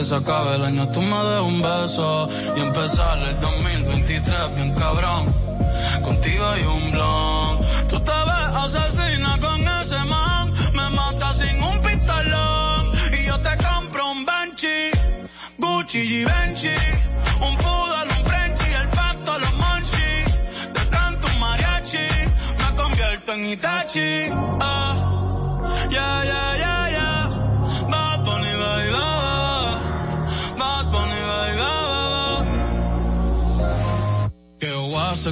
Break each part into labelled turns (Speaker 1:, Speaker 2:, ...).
Speaker 1: que se acabe el año tú me des un beso y empezar el 2023 bien cabrón. Contigo hay un blon. Tú te ves asesina con ese man, me mata sin un pistolón y yo te compro un Benchi, Gucci y Benchi, un poodle, un Frenchie, el pacto, los monchis, de tanto mariachi, me convierto en Itachi. Ah, yeah, yeah, yeah.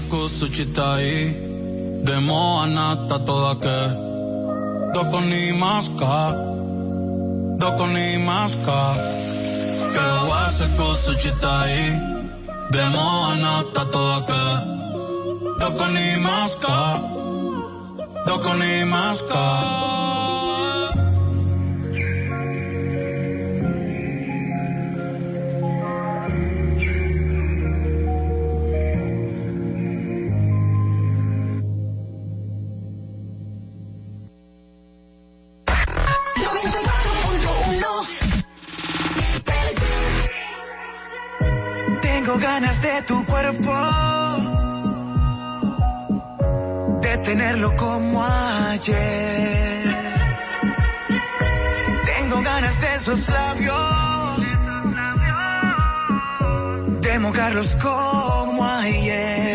Speaker 1: せくすしたいでもあなたとだけどこにいますかどこにいますか今日はセッ
Speaker 2: クスしたいでもあなたとだけどこにいますかどこにいますか de tu cuerpo, detenerlo como ayer. Tengo ganas de esos labios, de mojarlos como
Speaker 3: ayer.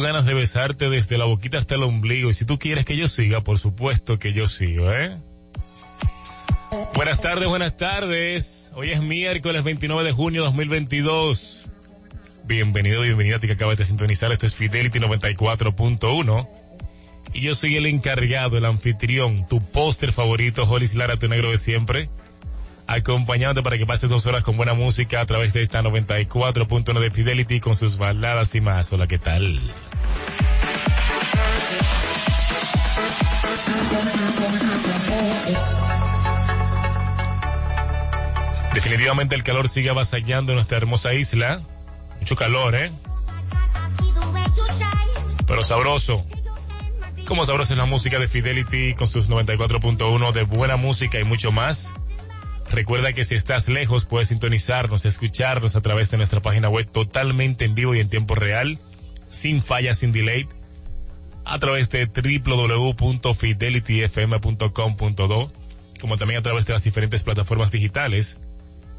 Speaker 3: Ganas de besarte desde la boquita hasta el ombligo. Y si tú quieres que yo siga, por supuesto que yo sigo, ¿eh? Buenas tardes, buenas tardes. Hoy es miércoles 29 de junio 2022. Bienvenido, bienvenida a ti que acabas de sintonizar. Esto es Fidelity 94.1. Y yo soy el encargado, el anfitrión, tu póster favorito, Hollis Lara, tu negro de siempre. Acompañándote para que pases dos horas con buena música a través de esta 94.1 de Fidelity con sus baladas y más. Hola, ¿qué tal? Definitivamente el calor sigue avasallando nuestra hermosa isla. Mucho calor, ¿eh? Pero sabroso. Como sabrosa es la música de Fidelity con sus 94.1 de buena música y mucho más. Recuerda que si estás lejos puedes sintonizarnos, escucharnos a través de nuestra página web totalmente en vivo y en tiempo real, sin fallas, sin delay, a través de www.fidelityfm.com.do, como también a través de las diferentes plataformas digitales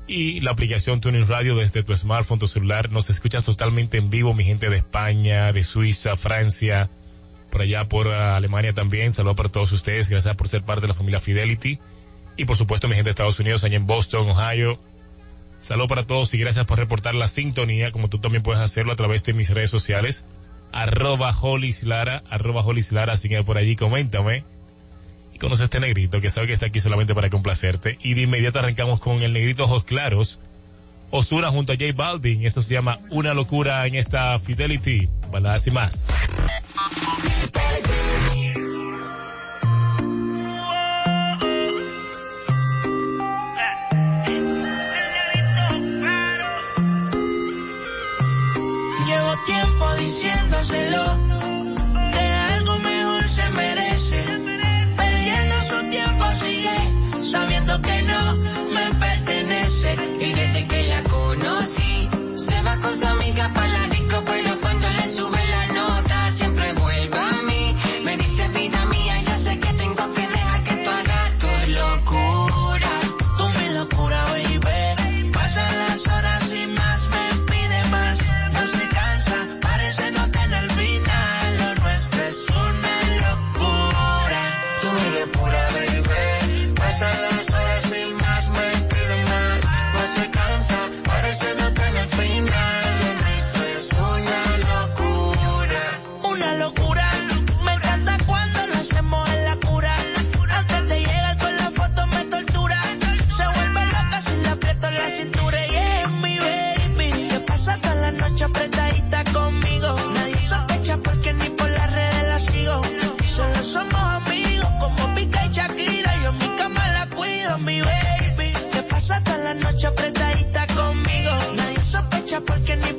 Speaker 3: y la aplicación Tuning Radio desde tu smartphone, tu celular. Nos escuchas totalmente en vivo, mi gente de España, de Suiza, Francia, por allá por Alemania también. Saludos para todos ustedes. Gracias por ser parte de la familia Fidelity. Y por supuesto mi gente de Estados Unidos, allá en Boston, Ohio. Saludos para todos y gracias por reportar la sintonía, como tú también puedes hacerlo a través de mis redes sociales. Arroba Lara, arroba Lara, sigue por allí, coméntame. Y conoce a este negrito que sabe que está aquí solamente para complacerte. Y de inmediato arrancamos con el negrito Ojos Claros. Osura junto a J Balvin. Esto se llama Una locura en esta Fidelity. Baladas y más.
Speaker 4: Tiempo diciéndoselo que algo mejor se merece. Perdiendo su tiempo sigue sabiendo que porque ni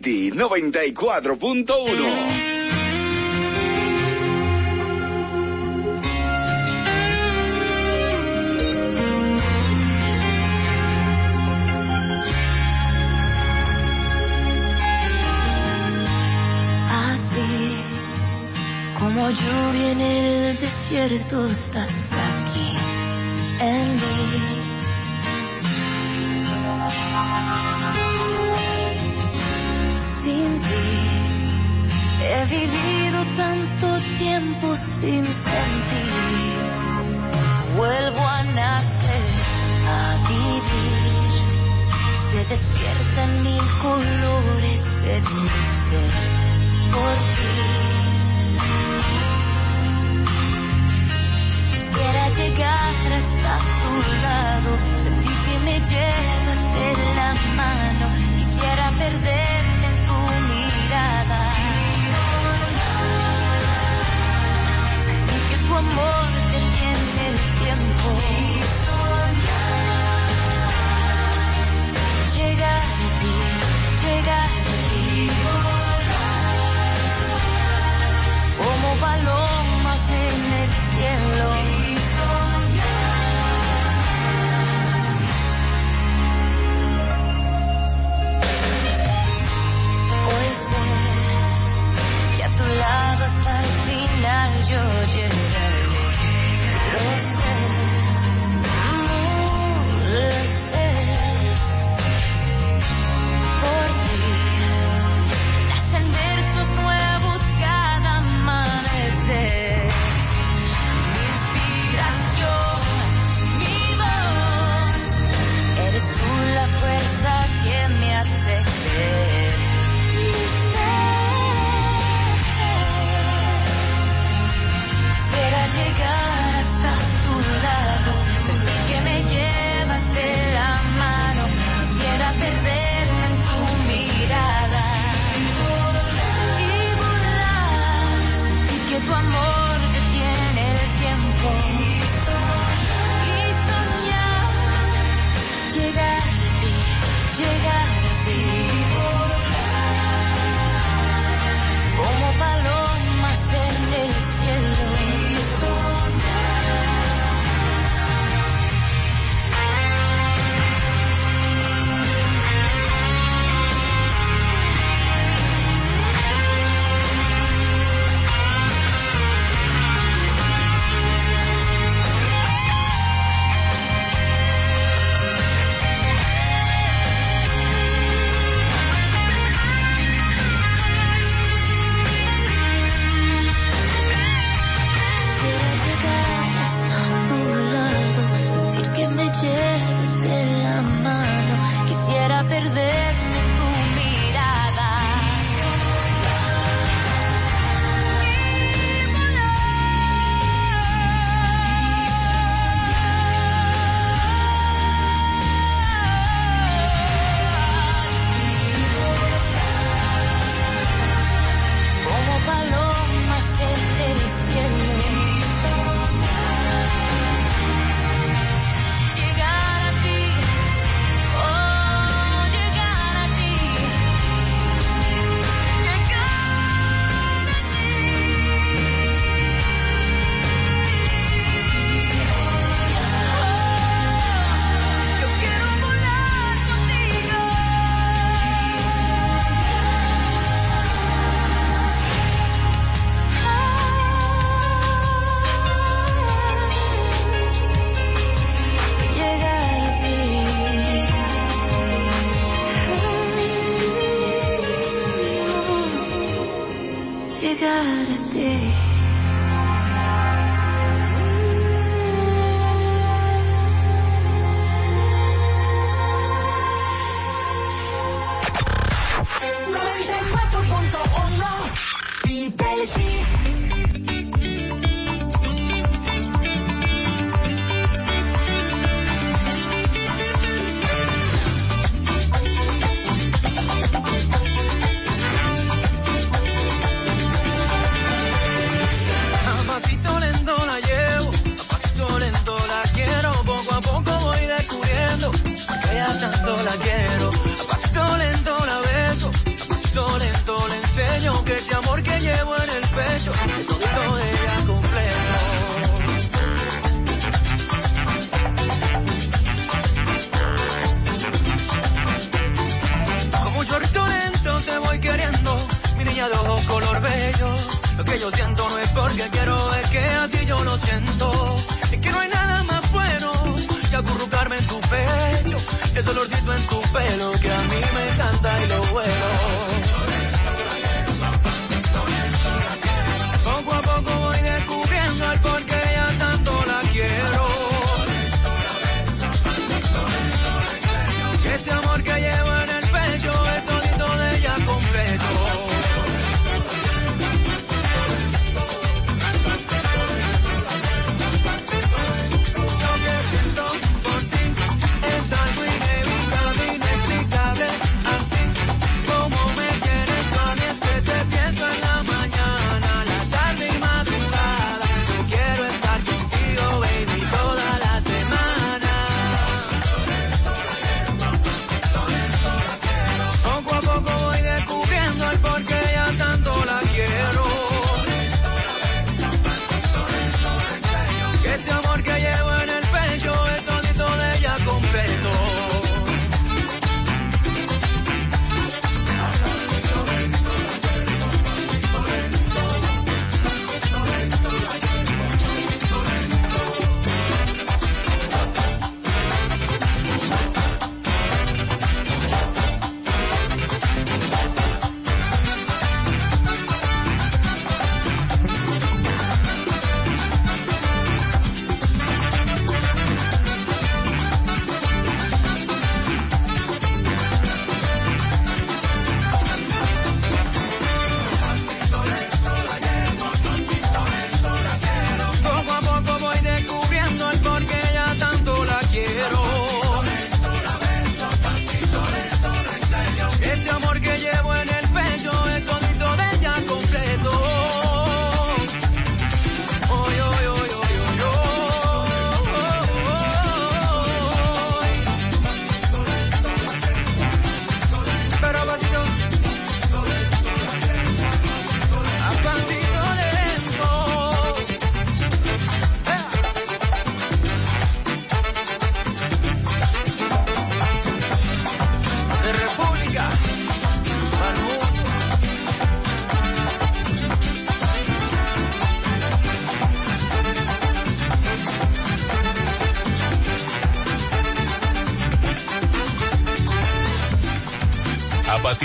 Speaker 5: Fidelity 94.1.
Speaker 6: Como lluvia en el desierto estás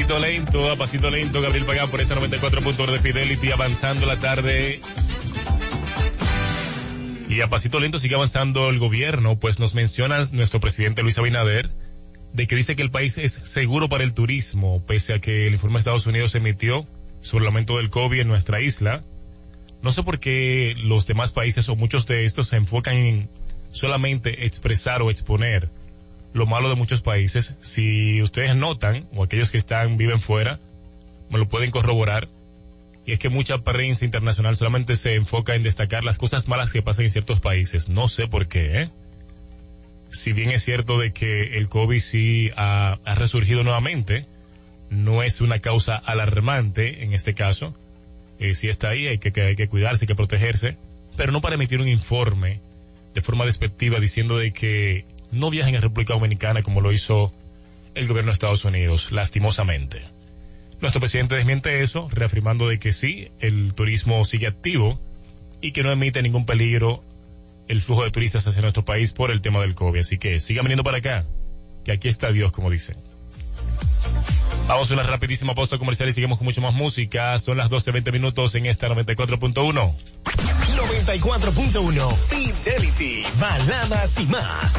Speaker 7: pasito lento,
Speaker 3: a pasito lento, Gabriel Pagán por esta 94.1 de Fidelity, avanzando la tarde. Y a pasito lento sigue avanzando el gobierno, pues nos menciona nuestro presidente Luis Abinader de que dice que el país es seguro para el turismo, pese a que el informe de Estados Unidos se emitió sobre el aumento del COVID en nuestra isla. No sé por qué los demás países o muchos de estos se enfocan en solamente expresar o exponer lo malo de muchos países. Si ustedes notan, o aquellos que están, viven fuera, me lo pueden corroborar. Y es que mucha prensa internacional solamente se enfoca en destacar las cosas malas que pasan en ciertos países. No sé por qué, ¿eh? Si bien es cierto de que el COVID sí ha, resurgido nuevamente, no es una causa alarmante en este caso. Eh, si está ahí, hay que, que hay que cuidarse, hay que protegerse, pero no para emitir un informe de forma despectiva diciendo de que no viajen a República Dominicana como lo hizo el gobierno de Estados Unidos, lastimosamente. Nuestro presidente desmiente eso, reafirmando de que sí, el turismo sigue activo y que no emite ningún peligro el flujo de turistas hacia nuestro país por el tema del COVID. Así que sigan viniendo para acá, que aquí está Dios, como dicen. Vamos a una rapidísima pausa comercial y seguimos con mucho más música. Son las 12.20 minutos en esta 94.1.
Speaker 8: 94.1 Fidelity, baladas y más.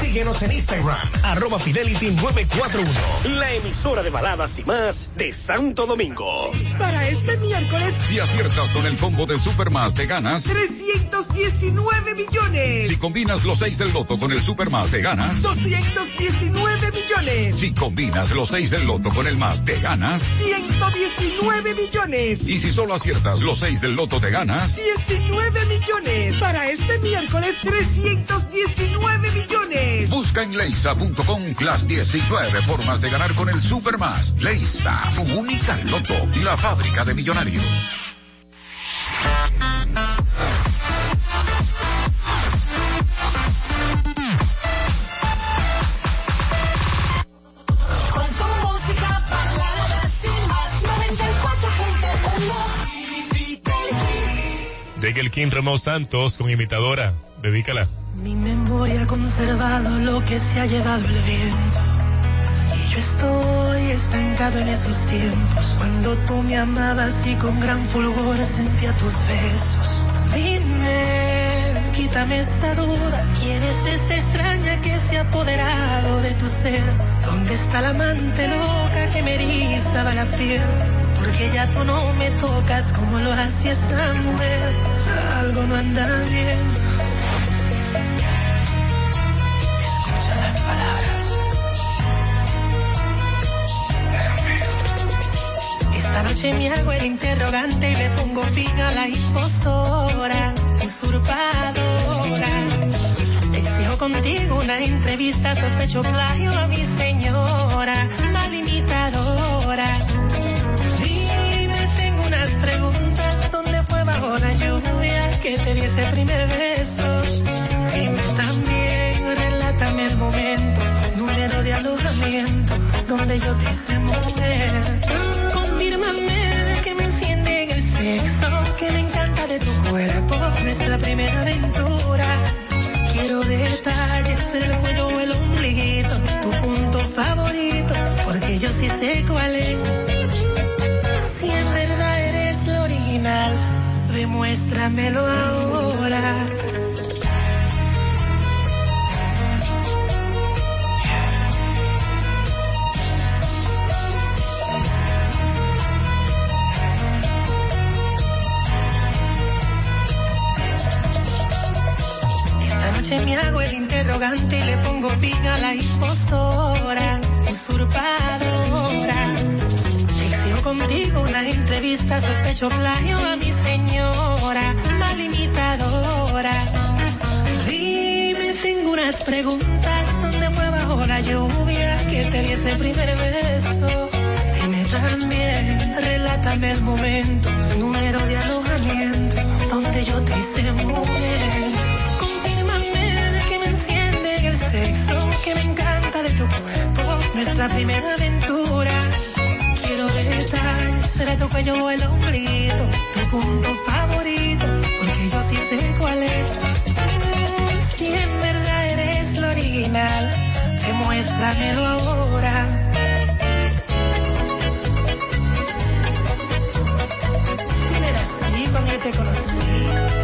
Speaker 8: Síguenos en Instagram, arroba Fidelity 941, la emisora de baladas y más de Santo Domingo.
Speaker 9: Para este miércoles,
Speaker 10: Si aciertas con el combo de Supermas te ganas.
Speaker 9: 319 millones.
Speaker 10: Si combinas los 6 del loto con el Supermas te ganas.
Speaker 9: 219 millones.
Speaker 10: Si combinas los 6 del loto con el más te ganas.
Speaker 9: 119 millones.
Speaker 10: Y si solo aciertas los 6 del loto te ganas.
Speaker 9: 19 millones. Para este miércoles, 319 millones.
Speaker 10: Busca en leisa.com las 19 formas de ganar con el Supermas. Leisa, tu única loto, la fábrica de millonarios.
Speaker 4: Baladas y más 94.1
Speaker 3: De que el el King Romeo Santos con imitadora. Dedícala.
Speaker 11: Mi memoria ha conservado lo que se ha llevado el viento. Y yo estoy estancado en esos tiempos. Cuando tú me amabas y con gran fulgor sentía tus besos. Dime, quítame esta duda. ¿Quién es esta extraña que se ha apoderado de tu ser? ¿Dónde está la amante loca que me erizaba la piel? Porque ya tú no me tocas como lo hacía esa mujer. Algo no anda bien. Escucha las palabras. Esta noche me hago el interrogante y le pongo fin a la impostora, usurpadora. Exijo contigo una entrevista, sospecho plagio a mi señora, mal que te di ese primer beso? Dime también, relátame el momento, número de alojamiento, donde yo te hice mujer. Confírmame que me enciende en el sexo, que me encanta de tu cuerpo, nuestra primera aventura. Quiero detalles, el cuello o el ombliguito, tu punto favorito, porque yo sí sé cuál es. Demuéstramelo ahora. Esta noche me hago el interrogante y le pongo fin a la impostora, usurpadora. Contigo una entrevista, sospecho plagio a mi señora, mal imitadora. Dime, tengo unas preguntas, ¿dónde fue bajo la lluvia que te di ese primer beso? Dime también, relátame el momento, número de alojamiento, donde yo te hice mujer. Confírmame que me enciende en el sexo, que me encanta de tu cuerpo, nuestra primera aventura. Quiero detalles, será tu cuello o el ombliguito, tu punto favorito, porque yo sí sé cuál es. Si en verdad eres lo original, demuéstramelo ahora. Tú eras así cuando te conocí.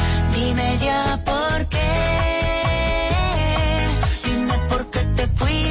Speaker 12: Dime ya por qué. Dime por qué te fuiste,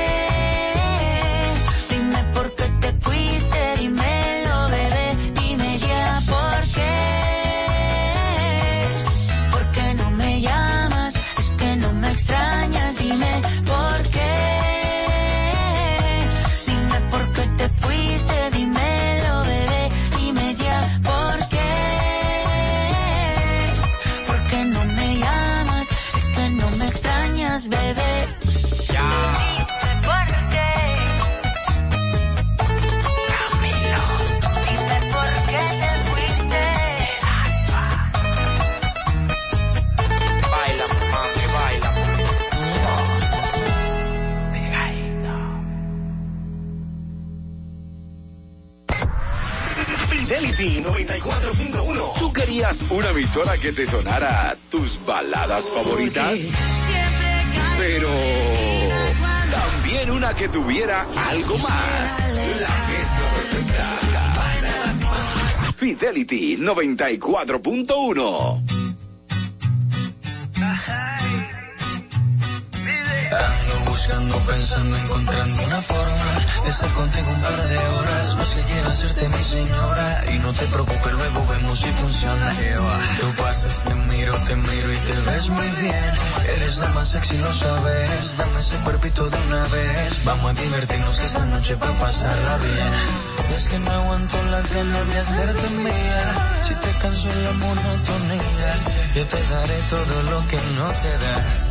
Speaker 5: Querías una emisora que te sonara tus baladas favoritas? Pero también una que tuviera algo más. La. Fidelity 94.1.
Speaker 13: buscando, pensando, encontrando una forma de estar contigo un par de horas. Más que quiero hacerte mi señora. Y no te preocupes, luego vemos si funciona. Tú pasas, te miro, te miro y te ves muy bien. Eres la más sexy, lo sabes. Dame ese cuerpito de una vez. Vamos a divertirnos que esta noche va a pasarla bien. Es que no aguanto las ganas de hacerte mía. Si te canso la monotonía, yo te daré todo lo que no te da.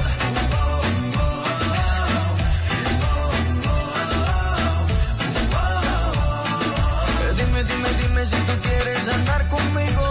Speaker 7: Si tú quieres andar conmigo.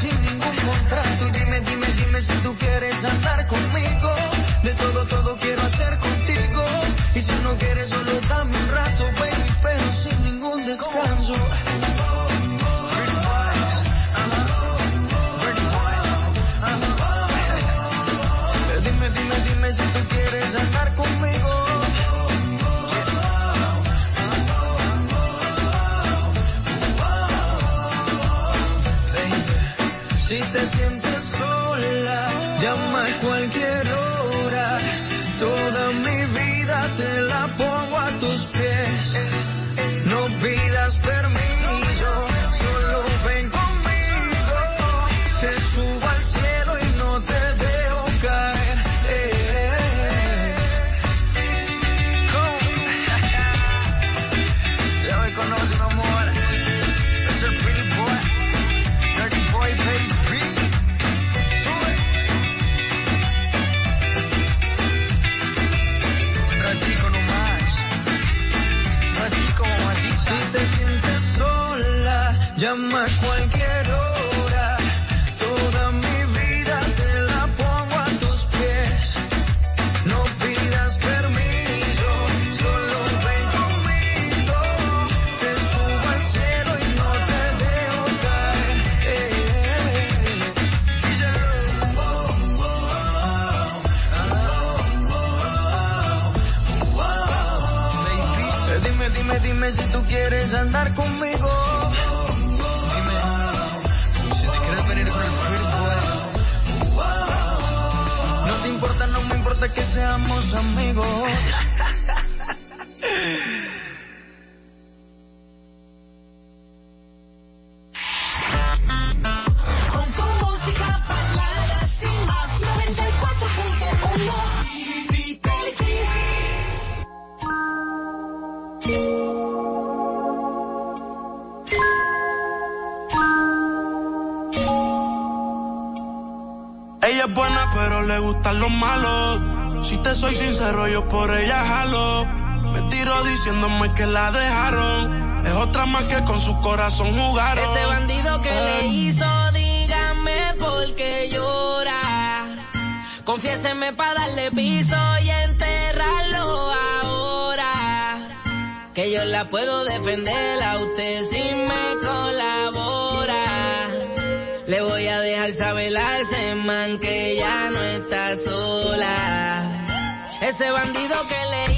Speaker 7: sin ningún contrato. Dime, dime, dime si tú quieres andar conmigo. De todo, todo quiero hacer contigo. Y si no quieres, solo dame un rato, baby, pero sin ningún descanso. Dime, dime, dime si tú quieres andar conmigo. Si te sientes sola, llama a cualquier hora. Toda mi vida te la pongo a tus pies. No pidas permiso,
Speaker 14: andar conmigo. Dime si te quieres venir con el cuerpo. No te importa, no me importa que seamos amigos.
Speaker 1: Le gustan los malos. Si te soy sincero, yo por ella jalo. Me tiro diciéndome que la dejaron. Es otra más que con su corazón jugaron.
Speaker 15: Este bandido que le hizo, dígame por qué llora. Confiéseme para darle piso y enterrarlo ahora. Que yo la puedo defender a usted si me colabora. Voy a dejar saber ese man que ya no está sola. Ese bandido que le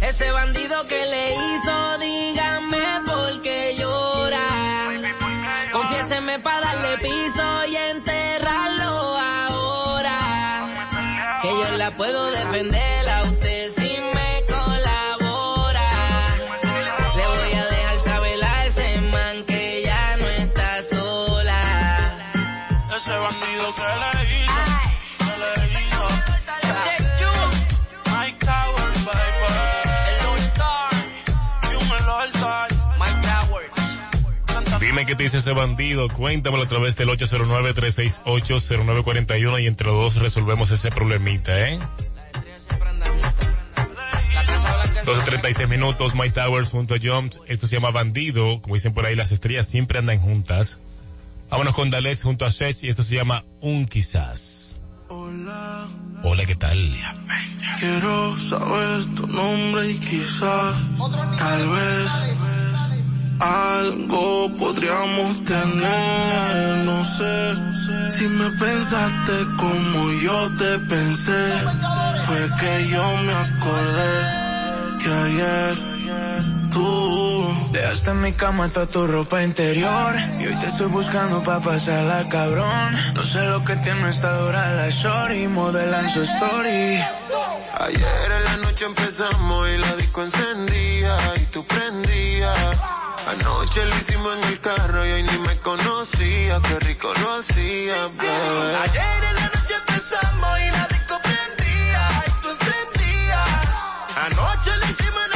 Speaker 15: Ese bandido que le hizo, dígame por qué llora. Confiéseme para darle piso y enterrarlo
Speaker 3: Dime qué te dice ese bandido. Cuéntamelo a través del 809-368-0941 y entre los dos resolvemos ese problemita, ¿eh? 12.36 minutos, My Towers junto a Jones. Esto se llama Bandido. Como dicen por ahí, las estrellas siempre andan juntas. Vámonos con Daleks junto a Sech y esto se llama Un Quizás.
Speaker 1: Hola,
Speaker 3: Hola, ¿qué tal?
Speaker 1: quiero saber tu nombre y quizás, tal vez, algo podríamos tener, no sé. Si me pensaste como yo te pensé, fue que yo me acordé que ayer tú
Speaker 14: dejaste en mi cama toda tu ropa interior y hoy te estoy buscando pa pasarla cabrón. No sé lo que tiene esta dura la shorty modelan su story.
Speaker 16: Ayer en la noche empezamos y la disco encendía y tú prendías. Anoche lo hicimos en el carro y hoy ni me conocía, qué rico lo hacía, bebé.
Speaker 2: Ayer en la noche empezamos y la disco prendía, y tú encendías. Anoche lo hicimos en el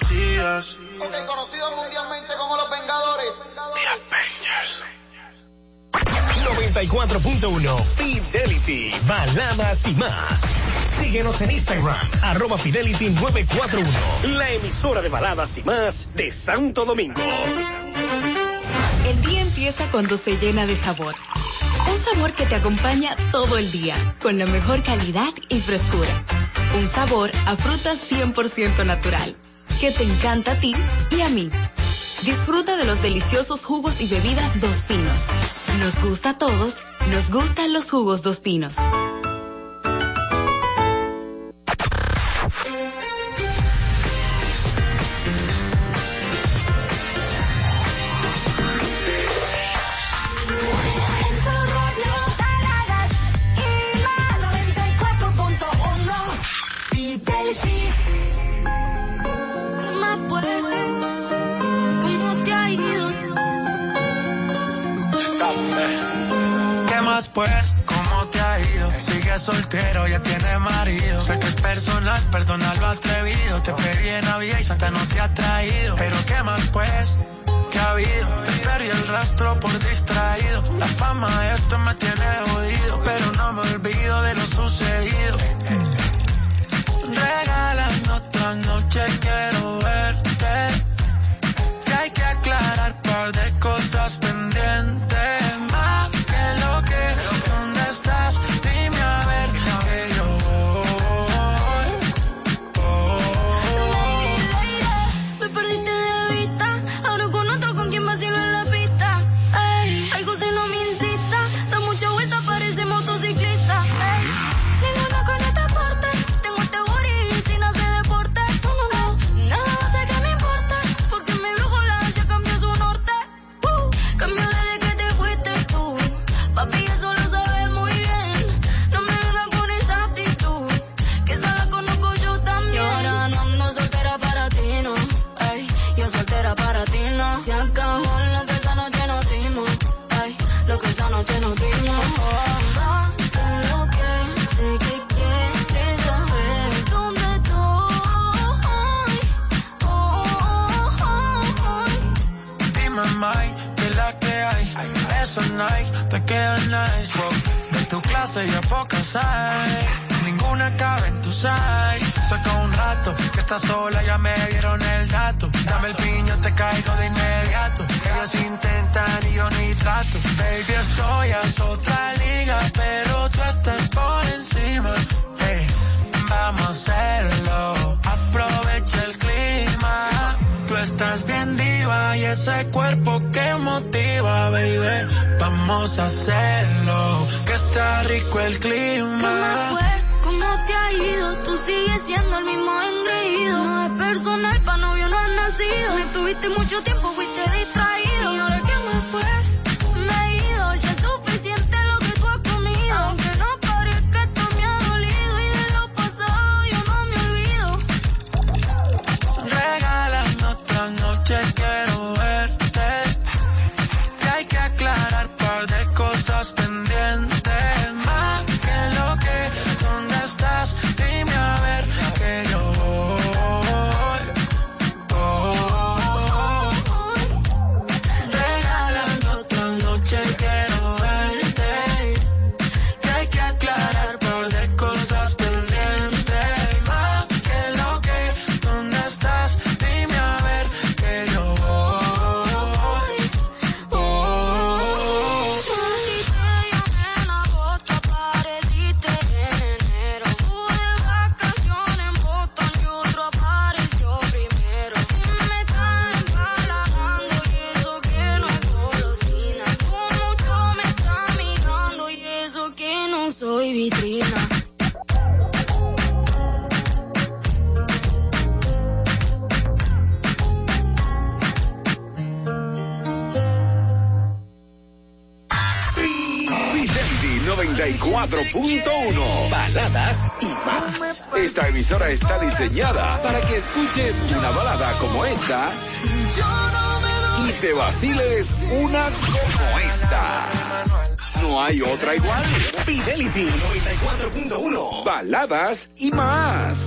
Speaker 17: Mesías.
Speaker 18: Ok, conocido mundialmente como Los Vengadores. The Avengers.
Speaker 8: 94.1 Fidelity, baladas y más. Síguenos en Instagram, arroba Fidelity 941, la emisora de baladas y más de Santo Domingo.
Speaker 6: El día empieza cuando se llena de sabor. Un sabor que te acompaña todo el día, con la mejor calidad y frescura. Un sabor a fruta 100% natural que te encanta a ti y a mí. Disfruta de los deliciosos jugos y bebidas Dos Pinos. Nos gusta a todos, nos gustan los jugos Dos Pinos.
Speaker 16: perdonar lo atrevido. Te pedí en Navidad y Santa no te ha traído. Pero qué más pues, que ha habido. Te perdí el rastro por distraído. La fama de esto me tiene jodido. Pero no me olvido de lo sucedido. Regálame otra noche, quiero verte. Que hay que aclarar un par de cosas pendientes
Speaker 4: está sola, ya me dieron el dato. Dame el piño, te caigo de inmediato. Ellos intentan y yo ni trato. Baby, estoy a otra liga, pero tú estás por encima. Hey, vamos a hacerlo. Aprovecha el clima. Tú estás bien diva y ese cuerpo que motiva, baby. Vamos a hacerlo, que está rico el clima
Speaker 19: te ha ido, tú sigues siendo el mismo engreído. No es personal, pa' novio no has nacido. Me tuviste mucho tiempo, fuiste distraído. saladas y
Speaker 4: más.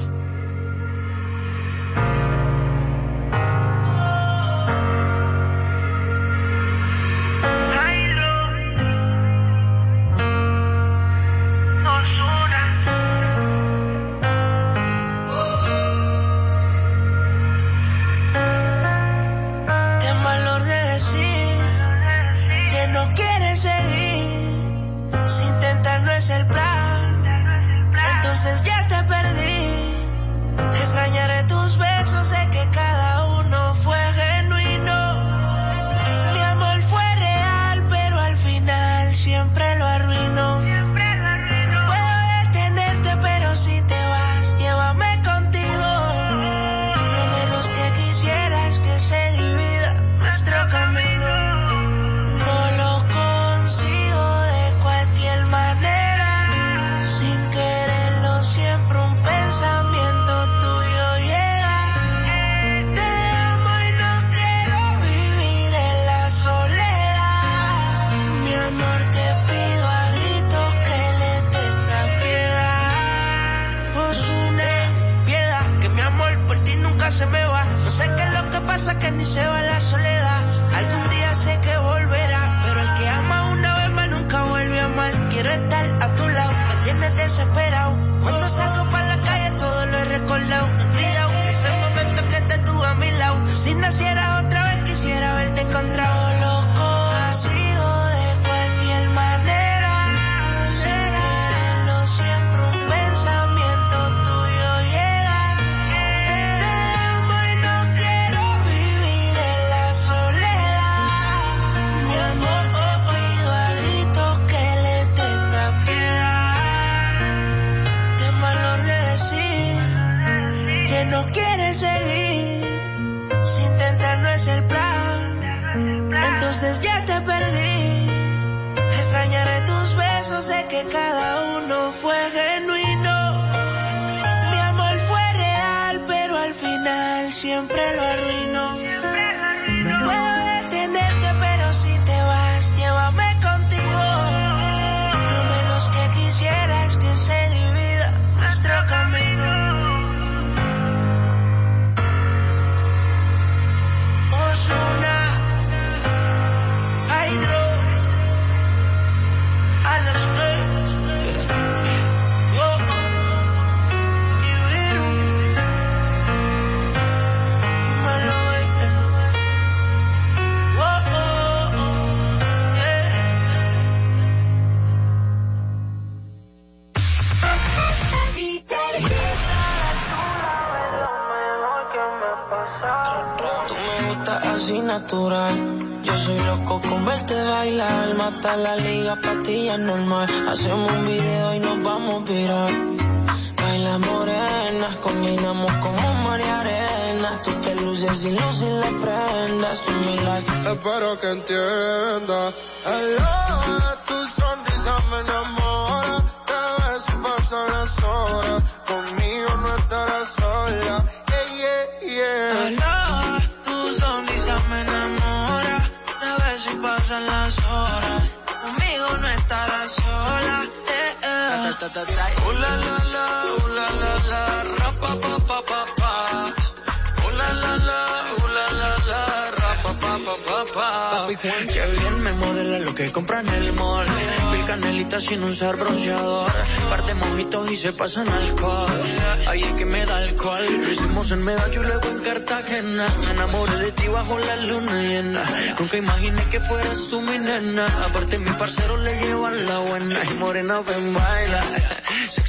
Speaker 20: Pasan
Speaker 21: alcohol. Ahí es que me da alcohol. Lo hicimos en Medallo y luego en Cartagena. Me enamoré de ti bajo la luna llena. Nunca imaginé que fueras tú mi nena. Aparte mi parcero le llevan la buena. Y morena ven baila.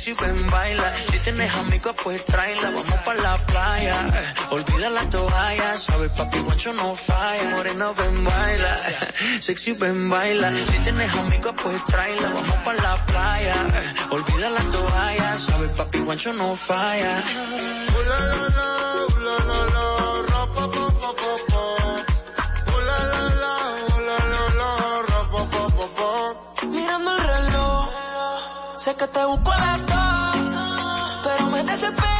Speaker 21: Sexy ven baila. Si tienes amigos pues tráela. Vamos pa' la playa. Olvida la toalla. Sabes papi guancho no falla. Morena ven baila. Sexy ven baila. Si tienes amigos pues tráela. Vamos pa' la playa. Olvida la toalla. Sabes papi guancho no falla. Sé que te busco a las. Pero me desespero.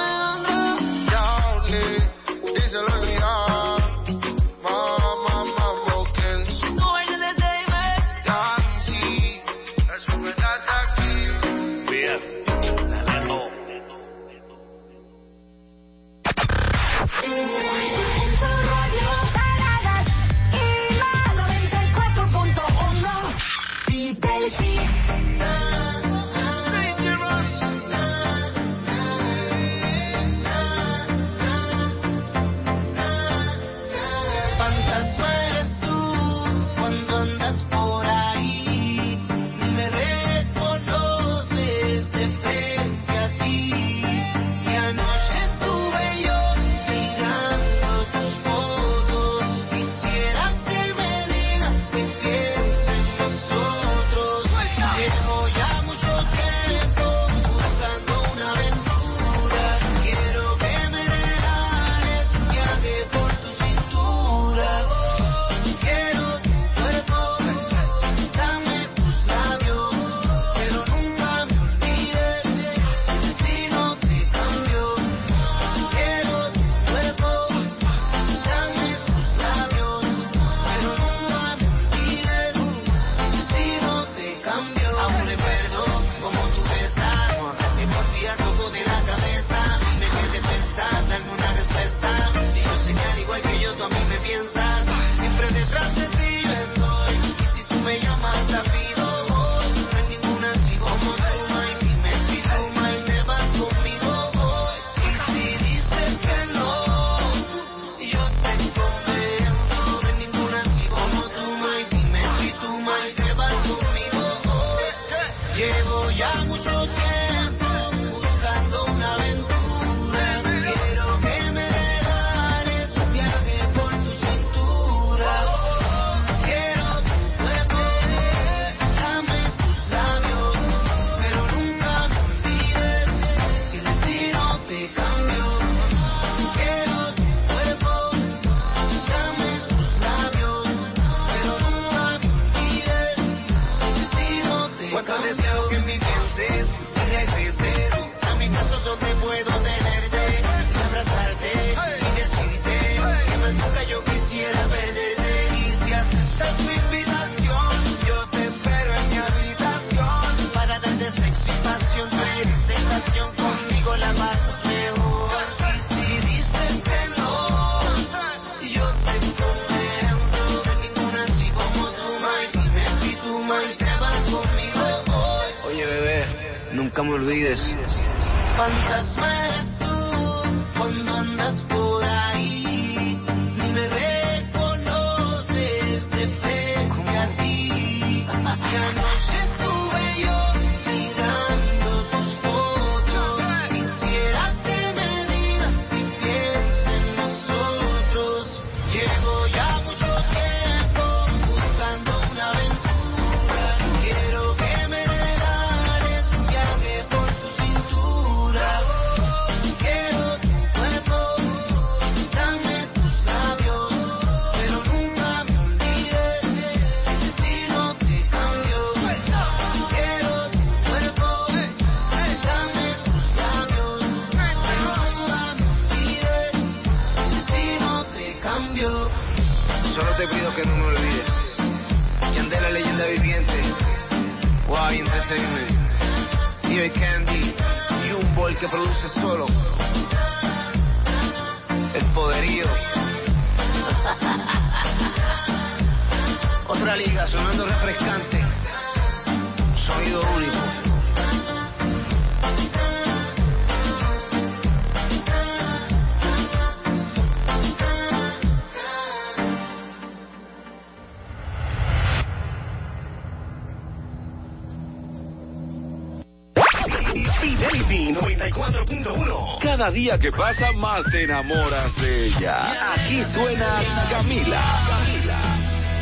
Speaker 5: Cada día que pasa más te enamoras de ella. Aquí suena Camila.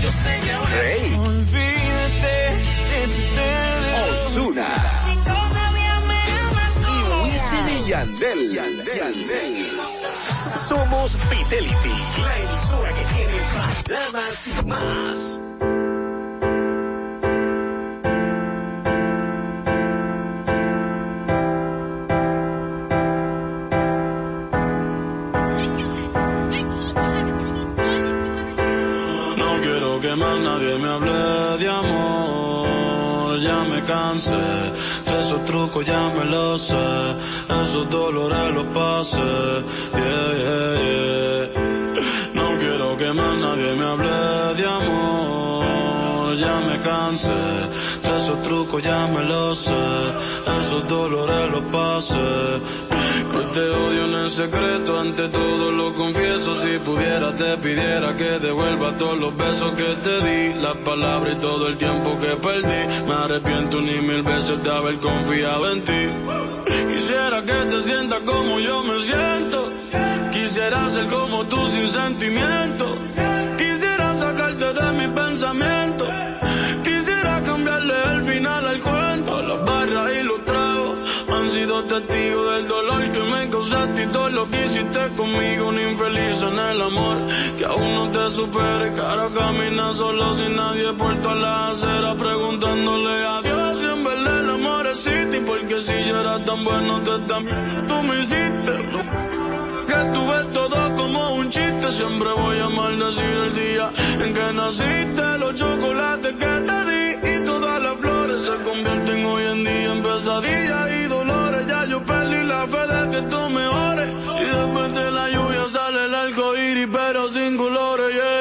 Speaker 6: Yo sé que ahora
Speaker 5: Rey.
Speaker 6: ustedes.
Speaker 5: Osuna.
Speaker 6: Como
Speaker 5: Wisin y Yandel. Yandel.
Speaker 8: Somos Fidelity, la emisora que tiene baladas y más.
Speaker 1: Esos trucos ya me lo sé, esos dolores los pasé. Yeah, yeah, yeah. No quiero que más nadie me hable de amor, ya me cansé. De esos trucos ya me lo sé, esos dolores los pasé. Te odio en el secreto, ante todo lo confieso. Si pudiera, te pidiera que devuelva todos los besos que te di, las palabras y todo el tiempo que perdí. Me arrepiento ni mil veces de haber confiado en ti. Quisiera que te sientas como yo me siento. Quisiera ser como tú sin sentimiento. Quisiera sacarte de mi pensamiento. Quisiera cambiarle el final al cuento. Las barras y los sido testigos del dolor que me causaste y todo lo que hiciste conmigo. Un infeliz en el amor que aún no te supere. Cara camina solo sin nadie por todas las aceras preguntándole a Dios si en verdad el amor existe. Porque si yo era tan bueno, tú también tú me hiciste que tú ves todo como un chiste. Siempre voy a maldecir el día en que naciste. Los chocolates que te di y todas las flores se convierten hoy en día en pesadillas de que tú me ores. Si después de la lluvia sale el arco iris, pero sin colores, yeah.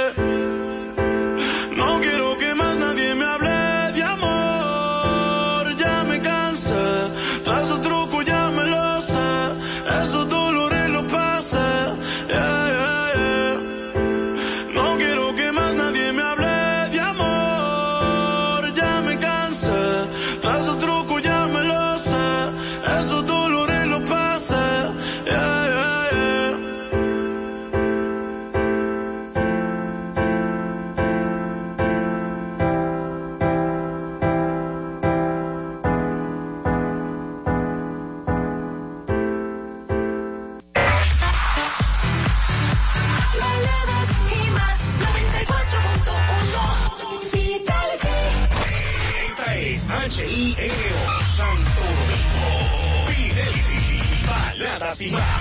Speaker 6: Baladas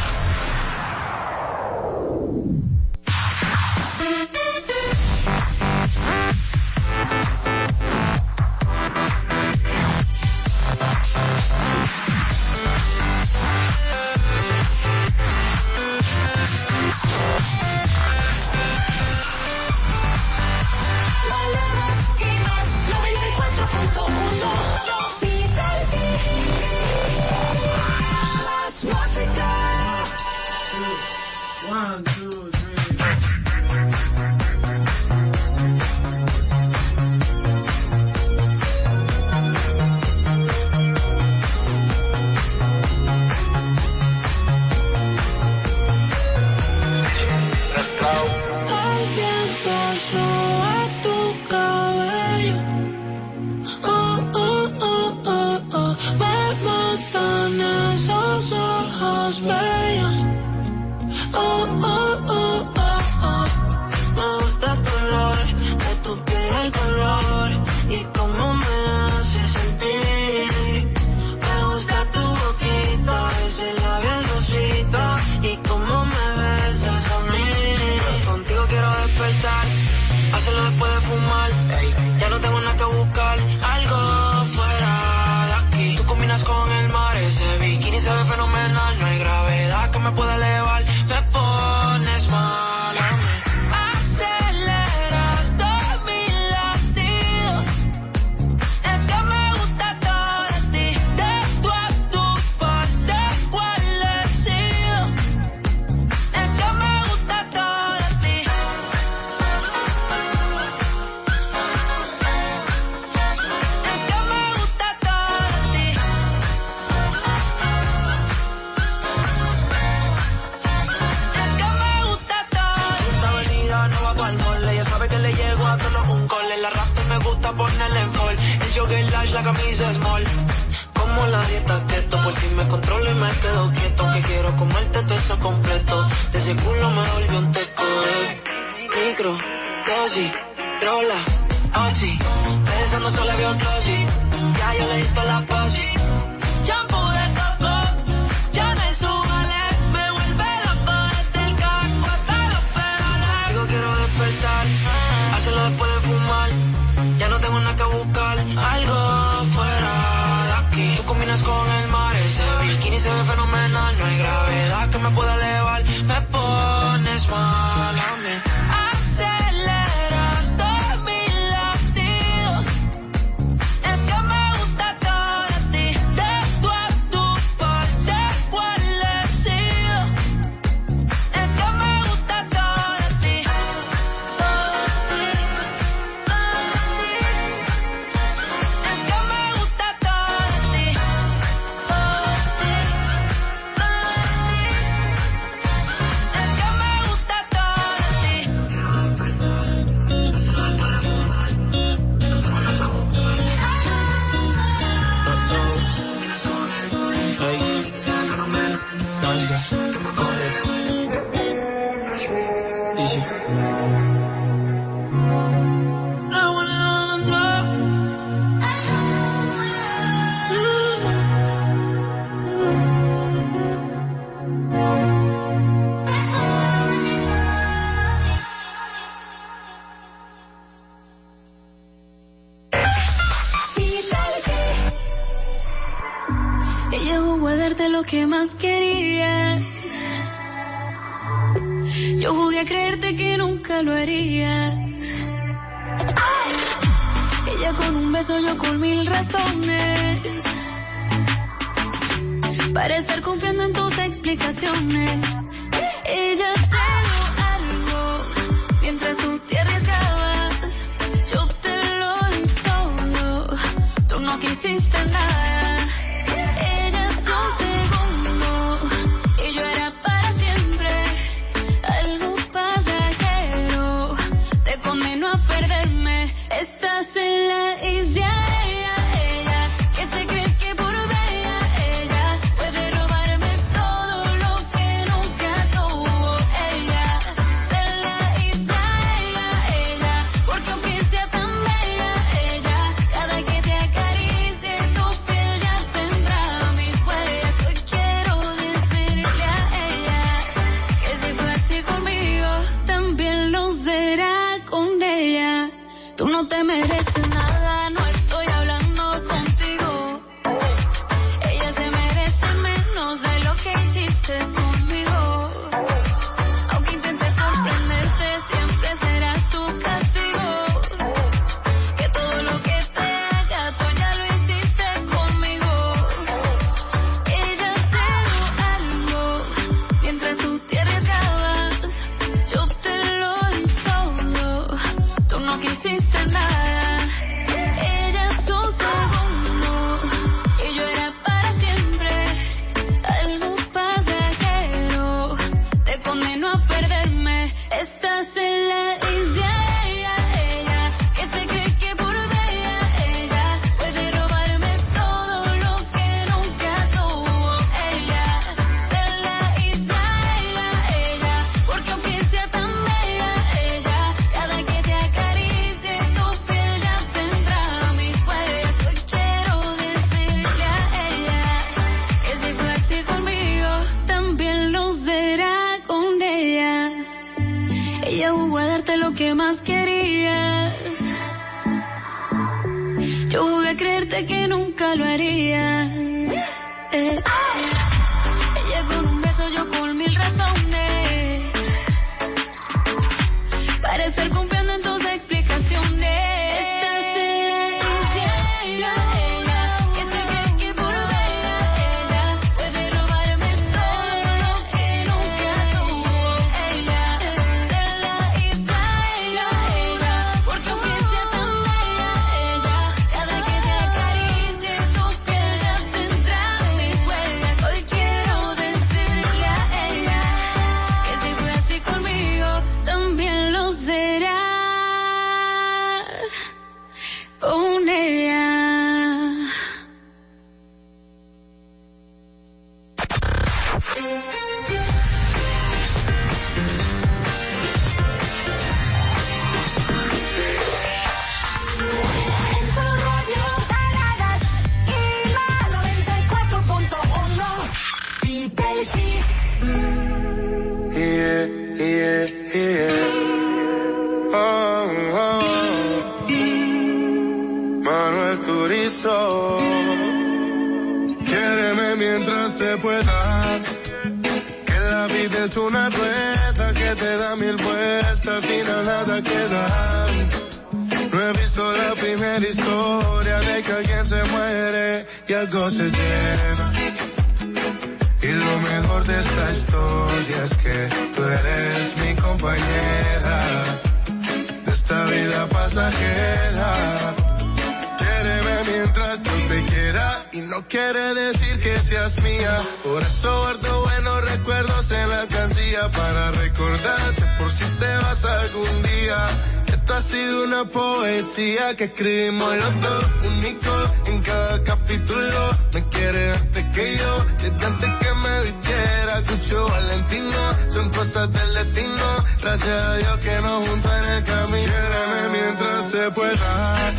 Speaker 20: que escribimos los dos, único en cada capítulo. Me quiere antes que yo, desde antes que me vistiera, Cucho Valentino. Son cosas del destino, gracias a Dios que nos juntó en el camino. Quiéreme mientras se pueda.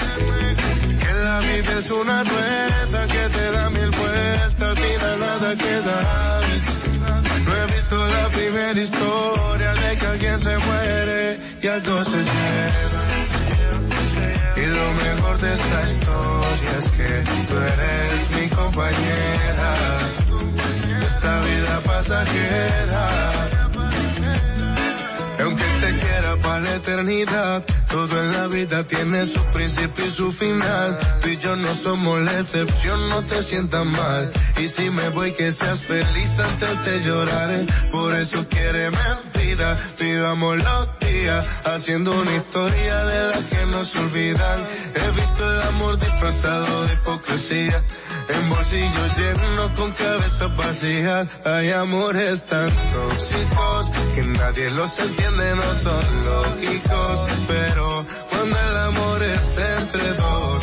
Speaker 20: Que la vida es una rueda que te da mil vueltas, final nada queda. No he visto la primera historia de que alguien se muere y algo se lleva. Lo mejor de esta historia es que tú eres mi compañera esta vida pasajera. Aunque te quiera para la eternidad, todo en la vida tiene su principio y su final. Tú y yo no somos la excepción, no te sientas mal. Y si me voy, que seas feliz antes de llorar. Por eso quiere vida, vivamos los haciendo una historia de la que nos olvidan. He visto el amor disfrazado de hipocresía, en bolsillos llenos con cabezas vacías. Hay amores tan tóxicos que nadie los entiende, no son lógicos. Pero cuando el amor es entre dos,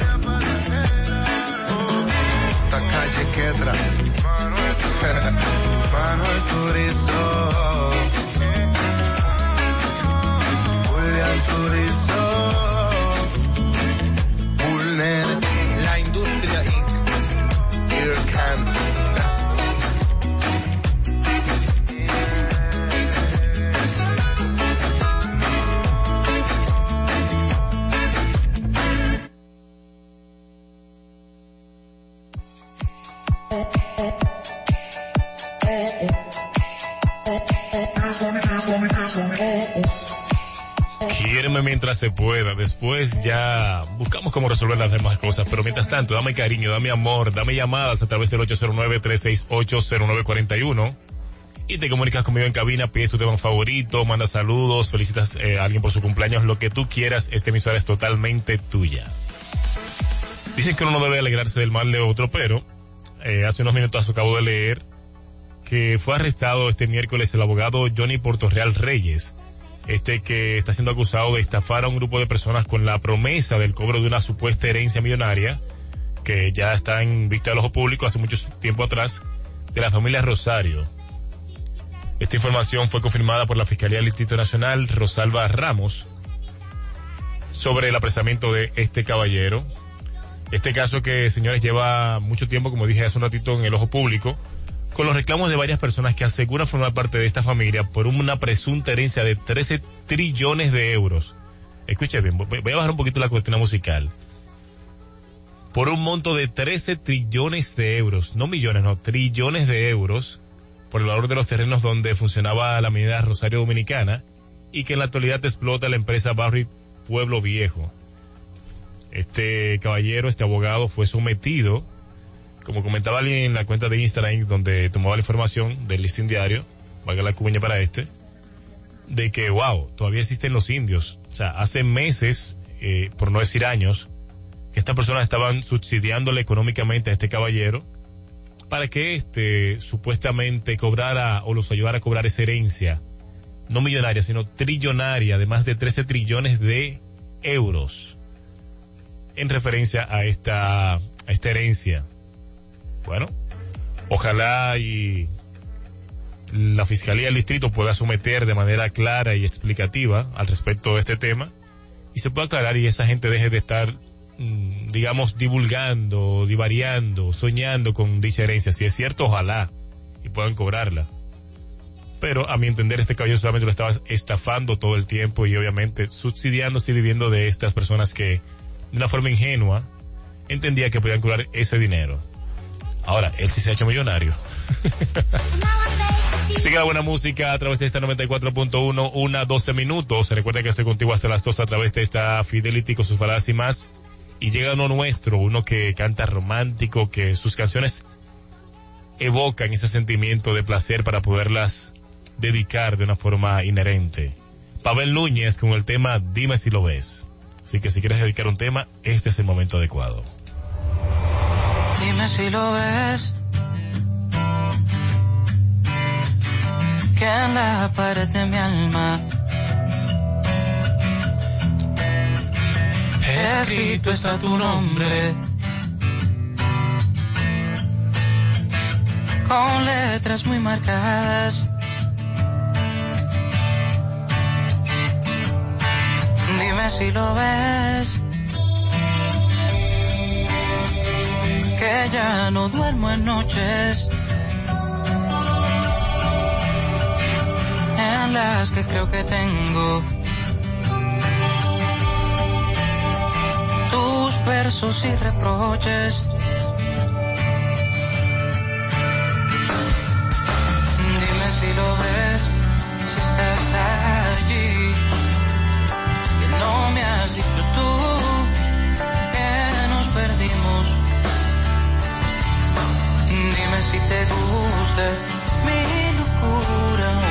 Speaker 20: Calle Quetra, Manuel Turizo, Julián Turizo,
Speaker 3: Mientras se pueda. Después ya buscamos cómo resolver las demás cosas. Pero mientras tanto, dame cariño, dame amor, dame llamadas a través del 809-368-0941. Y te comunicas conmigo en cabina, pides tu tema favorito, mandas saludos, felicitas eh, a alguien por su cumpleaños, lo que tú quieras. Esta emisora es totalmente tuya. Dicen que uno no debe alegrarse del mal de otro, pero eh, hace unos minutos acabo de leer que fue arrestado este miércoles el abogado Johnny Portorreal Reyes, este que está siendo acusado de estafar a un grupo de personas con la promesa del cobro de una supuesta herencia millonaria, que ya está en vista del ojo público hace mucho tiempo atrás, de la familia Rosario. Esta información fue confirmada por la Fiscalía del Distrito Nacional, Rosalba Ramos, sobre el apresamiento de este caballero. Este caso que, señores, lleva mucho tiempo, como dije hace un ratito, en el ojo público, con los reclamos de varias personas que aseguran formar parte de esta familia por una presunta herencia de 13 trillones de euros. Escuche bien, voy a bajar un poquito la cuestión musical. Por un monto de 13 trillones de euros, no millones, no, trillones de euros, por el valor de los terrenos donde funcionaba la minera Rosario Dominicana y que en la actualidad explota la empresa Barry Pueblo Viejo. Este caballero, este abogado, fue sometido como comentaba alguien en la cuenta de Instagram donde tomaba la información del listín diario, valga la cuña para este, de que, wow, todavía existen los indios. O sea, hace meses, eh, por no decir años, que estas personas estaban subsidiándole económicamente a este caballero para que éste supuestamente cobrara o los ayudara a cobrar esa herencia, no millonaria, sino trillonaria, de más de 13 trillones de euros, en referencia a esta herencia. Bueno, ojalá y la Fiscalía del Distrito pueda someter de manera clara y explicativa al respecto de este tema y se pueda aclarar y esa gente deje de estar, mm, digamos, divulgando, divariando, soñando con dicha herencia. Si es cierto, ojalá y puedan cobrarla. Pero a mi entender este caballero solamente lo estaba estafando todo el tiempo y obviamente subsidiándose y viviendo de estas personas que de una forma ingenua entendía que podían cobrar ese dinero. Ahora, él sí se ha hecho millonario. Sigue la buena música a través de esta 94.1, una 12 minutos. Recuerda que estoy contigo hasta las 2 a través de esta Fidelity con sus baladas y más. Y llega uno nuestro, uno que canta romántico, que sus canciones evocan ese sentimiento de placer para poderlas dedicar de una forma inherente. Pavel Núñez con el tema Dime si lo ves. Así que si quieres dedicar un tema, este es el momento adecuado.
Speaker 22: Dime si lo ves. Que en la pared de mi alma escrito está tu nombre. Con letras muy marcadas. Dime si lo ves. Que ya no duermo en noches en las que creo que tengo tus versos y reproches. Dime si lo ves, si estás allí, que no me has dicho tú que nos perdimos. Dime si te gusta mi locura.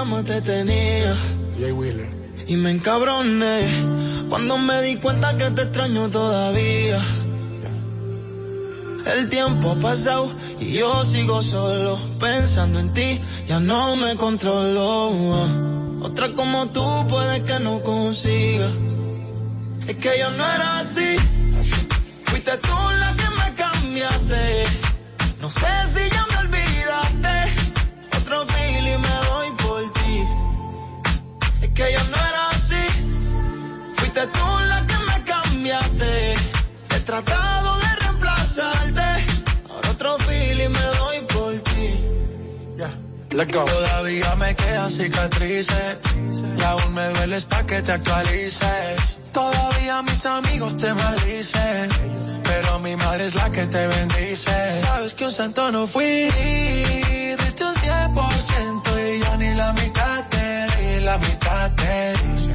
Speaker 2: Cama te tenía.
Speaker 20: Jay Wheeler.
Speaker 2: Y me encabroné cuando me di cuenta que te extraño todavía. El tiempo ha pasado y yo sigo solo pensando en ti, ya no me controlo. Otra como tú puede que no consiga. Es que yo no era así. Fuiste tú la que me cambiaste. Fuiste tú la que me cambiaste. He tratado de reemplazarte. Ahora otro feeling me doy por ti.
Speaker 20: Let go.
Speaker 16: Todavía me quedan cicatrices y aún me dueles pa' que te actualices. Todavía mis amigos te maldicen, pero mi madre es la que te bendice. Sabes que un santo no fui, diste un 100% y yo ni la mitad te di, la mitad te di.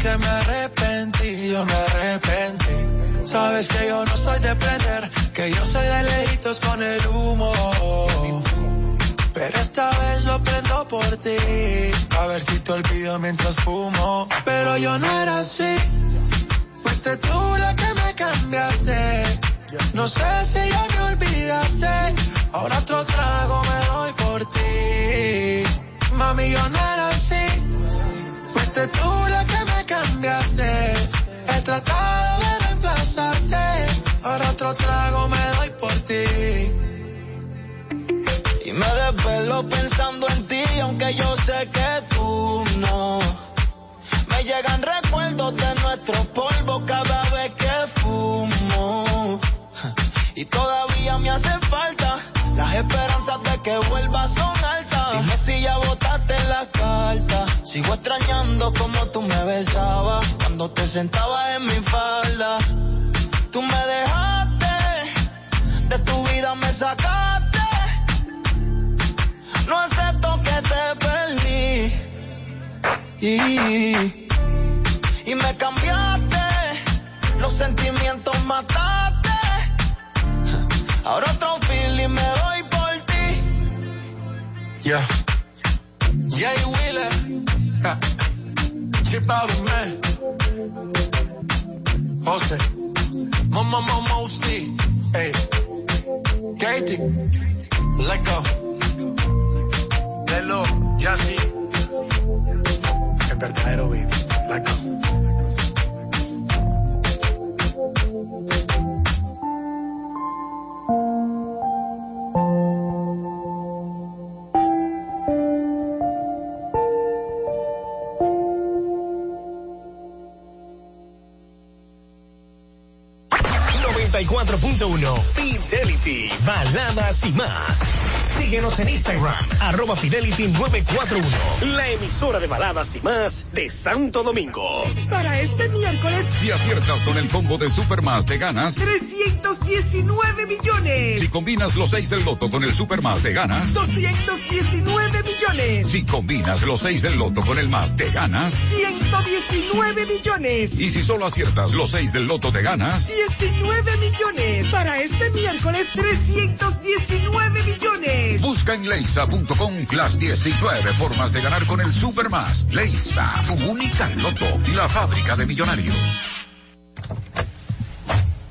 Speaker 16: Que me arrepentí, yo me arrepentí. Sabes que yo no soy de prender, que yo soy de lejitos con el humo. Pero esta vez lo prendo por ti, a ver si te olvido mientras fumo. Pero yo no era así, fuiste tú la que me cambiaste. No sé si ya me olvidaste, ahora otro trago me doy por ti. Mami, yo no era así, fuiste tú la que me He tratado de reemplazarte, ahora otro trago me doy por ti.
Speaker 2: Y me desvelo pensando en ti, aunque yo sé que tú no. Me llegan recuerdos de nuestro polvo cada vez que fumo. Y todavía me hace falta, las esperanzas de que vuelva son altas. Dime si ya botaste la carta. Sigo extrañando como tú me besabas cuando te sentabas en mi falda. Tú me dejaste, de tu vida me sacaste. No acepto que te perdí. Y, y me cambiaste, los sentimientos mataste. Ahora otro feeling me doy por ti.
Speaker 16: Yeah. Jay Wheeler. Of man. Jose. Mama Mama Mosti. Hey. Katie. Let go. Lelo. Yassi. El verdadero beat. Let go.
Speaker 8: 94.1. Fidelity, baladas y más. Síguenos en Instagram, arroba Fidelity 941. La emisora de baladas y más de Santo Domingo.
Speaker 23: Para este miércoles,
Speaker 10: Si aciertas con el combo de Supermas te ganas.
Speaker 23: 319 millones.
Speaker 10: Si combinas los 6 del loto con el Supermas te ganas.
Speaker 23: 219 millones.
Speaker 10: Si combinas los 6 del loto con el más te ganas.
Speaker 23: 119 millones.
Speaker 10: Y si solo aciertas los 6 del loto te ganas.
Speaker 23: 19 millones. Para este miércoles, 319 millones.
Speaker 10: Busca en leisa.com las 19 formas de ganar con el Supermas. Leisa, tu única loto, la fábrica de millonarios.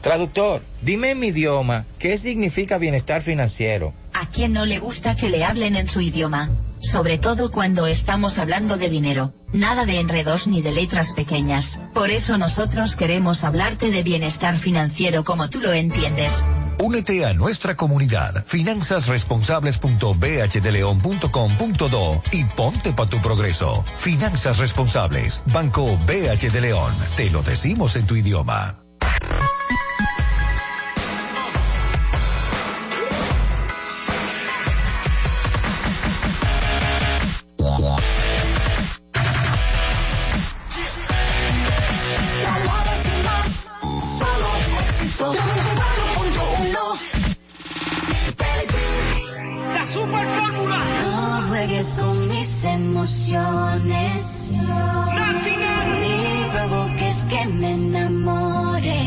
Speaker 24: Traductor, dime en mi idioma, ¿qué significa bienestar financiero?
Speaker 25: ¿A quién no le gusta que le hablen en su idioma? Sobre todo cuando estamos hablando de dinero. Nada de enredos ni de letras pequeñas. Por eso nosotros queremos hablarte de bienestar financiero como tú lo entiendes.
Speaker 26: Únete a nuestra comunidad finanzasresponsables.bhdeleon.com.do y ponte para tu progreso. Finanzas Responsables, Banco BH de León. Te lo decimos en tu idioma.
Speaker 27: Juegues con mis emociones. Ni provoques que me enamore.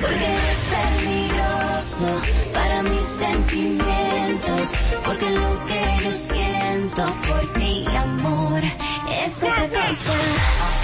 Speaker 27: Porque eres peligroso para mis sentimientos. Porque lo que yo siento por ti, amor, es otra cosa.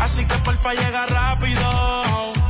Speaker 1: Así que porfa llega rápido.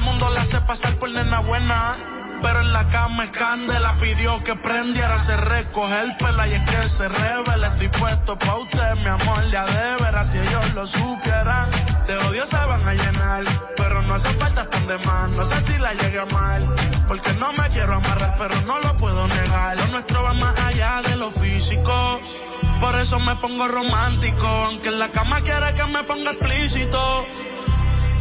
Speaker 1: Hace pasar por nena buena. Pero en la cama es candela, pidió que prendiera, se recoge el pela y es que se revela. Estoy puesto pa' usted, mi amor, ya de veras, si ellos lo supieran. De odio se van a llenar, pero no hace falta tan de más. No sé si la llegue a mal, porque no me quiero amarrar, pero no lo puedo negar. Lo nuestro va más allá de lo físico. Por eso me pongo romántico, aunque en la cama quiere que me ponga explícito.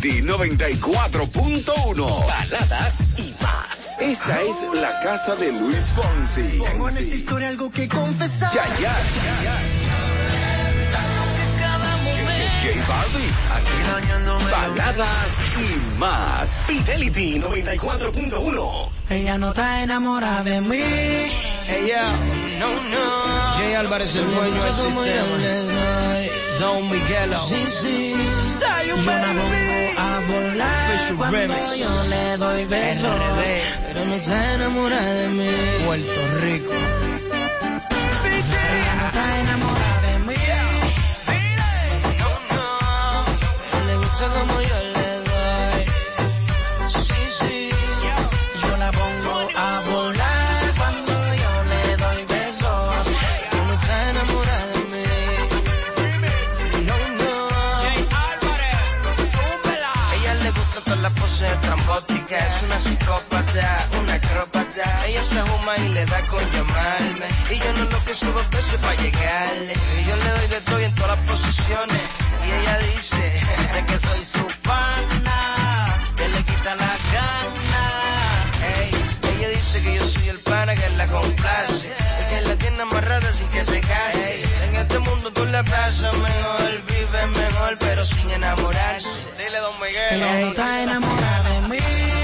Speaker 5: Fidelity 94.1. Baladas y más. Esta es la casa de Luis Fonsi.
Speaker 23: Tengo en esta historia algo que confesar.
Speaker 5: Yaya. J Balvin. Baladas y más. Fidelity 94.1.
Speaker 28: Ella no está enamorada de mí. Ella, no, no.
Speaker 29: Jay Álvarez, el dueño del sistema. Don Miguelo.
Speaker 28: Sí, sí. Yo la pongo a volar
Speaker 29: Special
Speaker 28: cuando
Speaker 29: remix.
Speaker 28: yo le doy besos. Pero no está enamorada de mí.
Speaker 29: Puerto Rico.
Speaker 28: Ella no está enamorada de mí. Gusta como yo le doy. Sí, sí. Yo la pongo a volar cuando yo le doy besos. No está enamorada de mí. No, no.
Speaker 29: Ella le gusta todas las poses estrambóticas. Es una psicópata, Ella se fuma y le da con llamarme. Y yo no lo que subo veces para llegarle. Y yo le doy de todo y en todas las posiciones. Y ella dice, dice que soy su pana. Que le quita la gana. Ey, ella dice que yo soy el pana que la complace. El que la tiene amarrada sin que se case. En este mundo tú la pasas mejor, vive mejor, pero sin enamorarse. Dile, don Miguel.
Speaker 28: Ella no está enamorada de mí.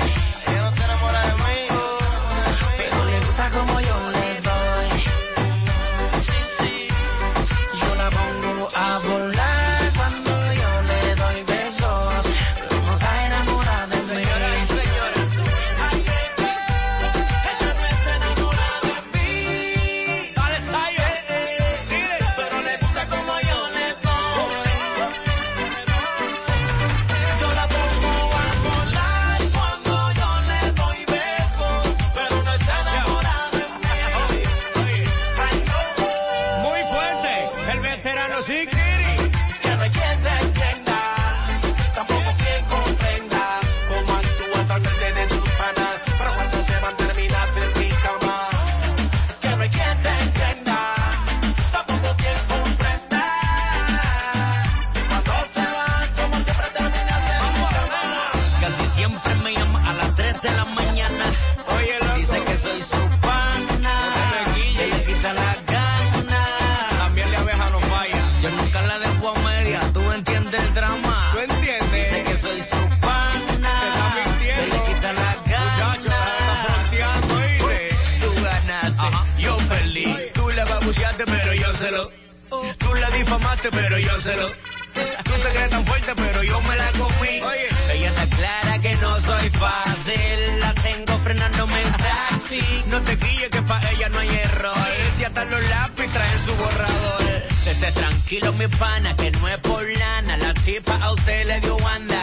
Speaker 29: Mi pana, que no es por lana. La tipa a usted le dio banda.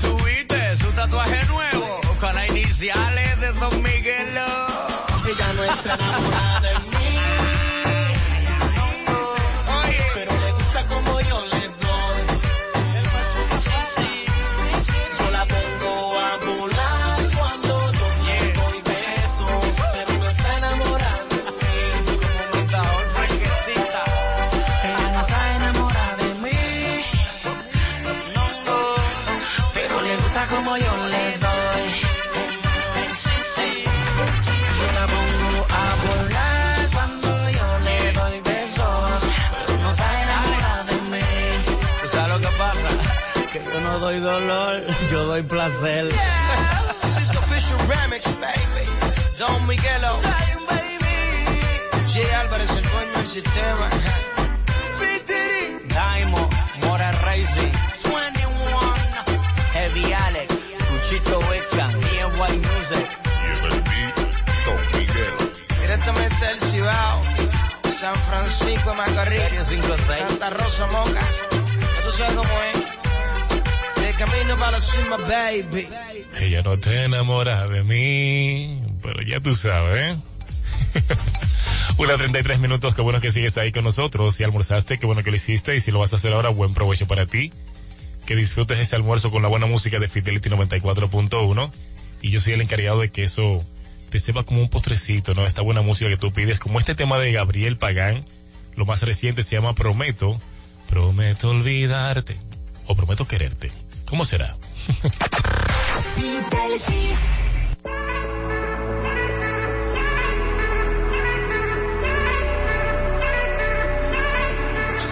Speaker 29: Tuviste su tatuaje nuevo con las iniciales de Don Miguelo.
Speaker 22: Ella no está enamorada doy
Speaker 29: dolor, yo doy placer.
Speaker 30: Official remix, baby. Don Miguelo. J. Álvarez, el dueño del sistema.
Speaker 29: Daimo, Mora Racing, 21, Heavy Alex, Cuchito Wicca, EY Music.
Speaker 30: Directamente del Cibao. San Francisco de Macorís. Santa Rosa Moca. Ya tú sabes cómo es. Camino para baby.
Speaker 3: No te enamora de mí, pero ya tú sabes. Una 33 minutos, qué bueno que sigues ahí con nosotros. Si almorzaste, qué bueno que lo hiciste. Y si lo vas a hacer ahora, buen provecho para ti. Que disfrutes ese almuerzo con la buena música de Fidelity 94.1. Y yo soy el encargado de que eso te sepa como un postrecito, ¿no? Esta buena música que tú pides, como este tema de Gabriel Pagán. Lo más reciente se llama Prometo. Prometo olvidarte. O prometo quererte. ¿Cómo será?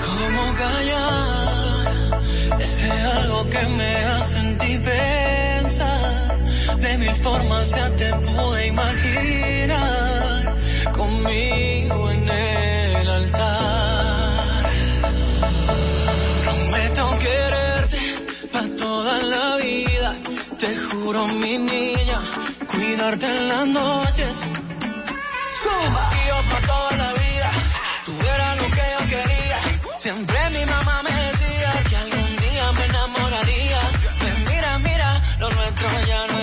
Speaker 22: ¿Cómo callar ese algo que me hace en ti pensar? De mil formas ya te pude imaginar conmigo juro, mi niña, cuidarte en las noches. Y yo para toda la vida, eras lo que yo quería. Siempre mi mamá me decía que algún día me enamoraría. Me mira, mira, lo nuestro ya no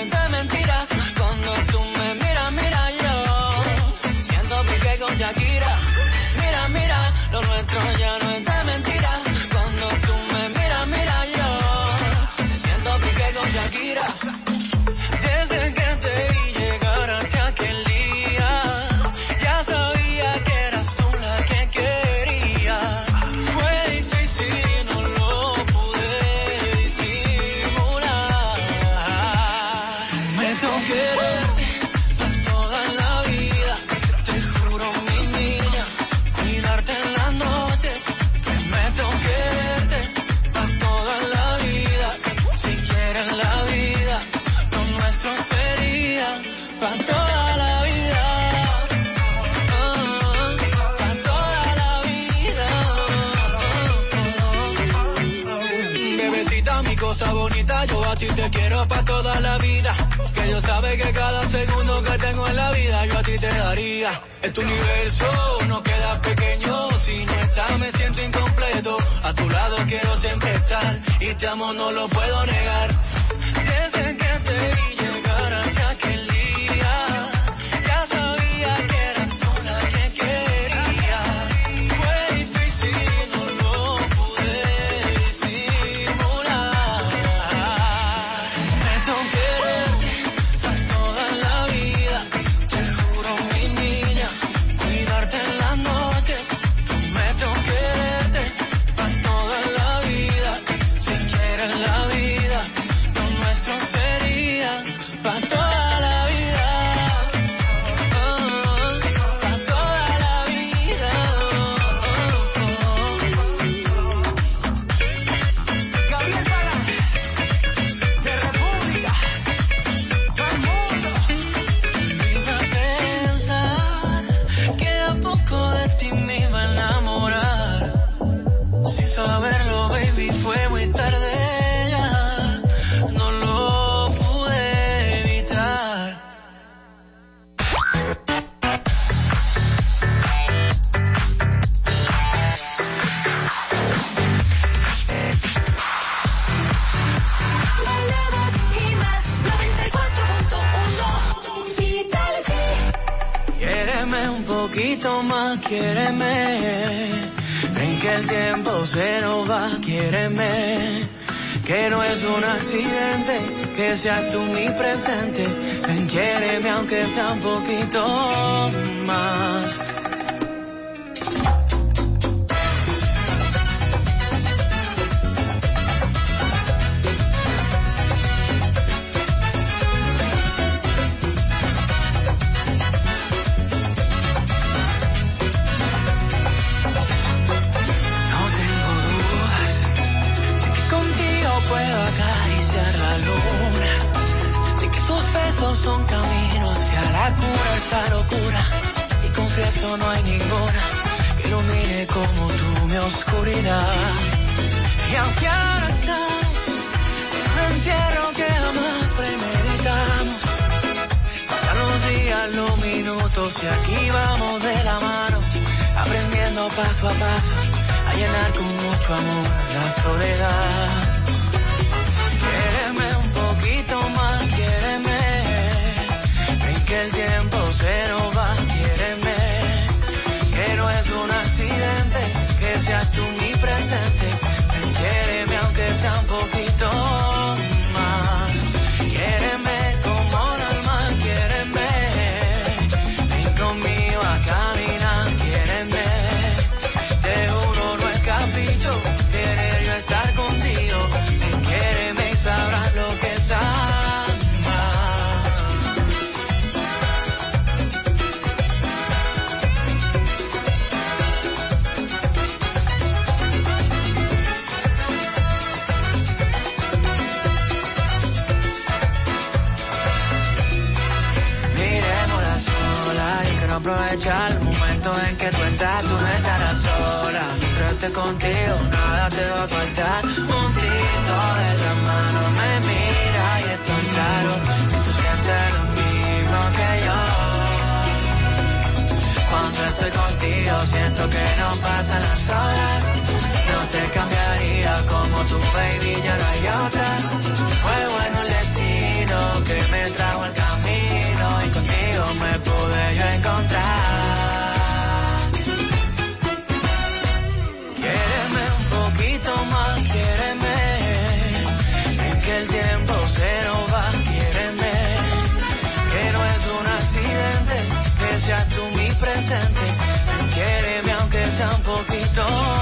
Speaker 22: te quiero para toda la vida. Que yo sabe que cada segundo que tengo en la vida yo a ti te daría. Este universo no queda pequeño, si no estás me siento incompleto. A tu lado quiero siempre estar y te amo no lo puedo negar. Desde que te vi llegar hacia aquel día, ya sabía que eras nám bol by dom. Momento en que tú estás, tú no estarás sola. Mientras esté contigo, nada te va a faltar. Un tito de la mano me mira y estoy claro que tú sientes lo mismo que yo. Cuando estoy contigo, siento que no pasan las horas. No te cambiaría como tu baby, ya no hay otra. Fue bueno el destino que me trajo el camino y contigo me pude yo encontrar. Poquito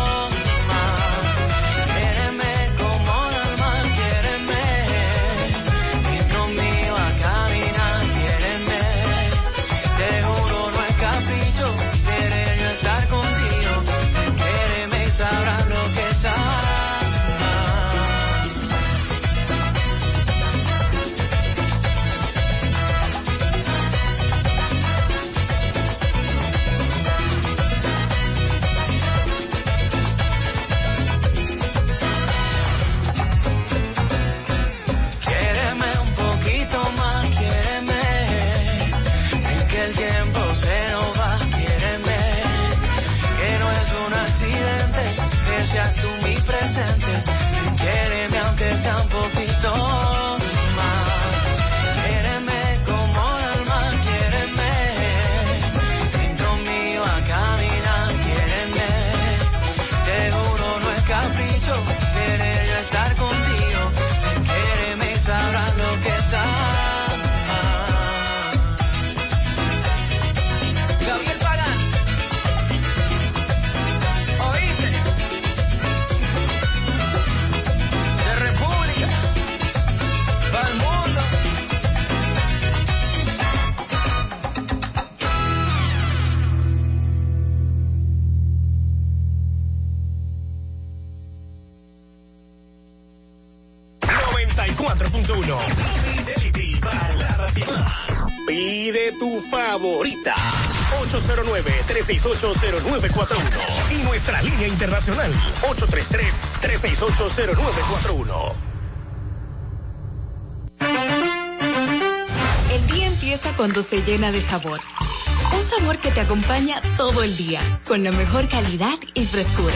Speaker 8: Tu favorita. 809-368-0941. Y nuestra línea internacional. 833-368-0941.
Speaker 26: El día empieza cuando se llena de sabor. Un sabor que te acompaña todo el día, con la mejor calidad y frescura.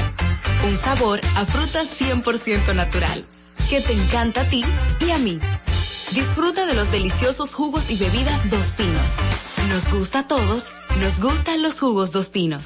Speaker 26: Un sabor a fruta 100% natural, que te encanta a ti y a mí. Disfruta de los deliciosos jugos y bebidas Dos Pinos. Nos gusta a todos Nos gustan los jugos dos pinos.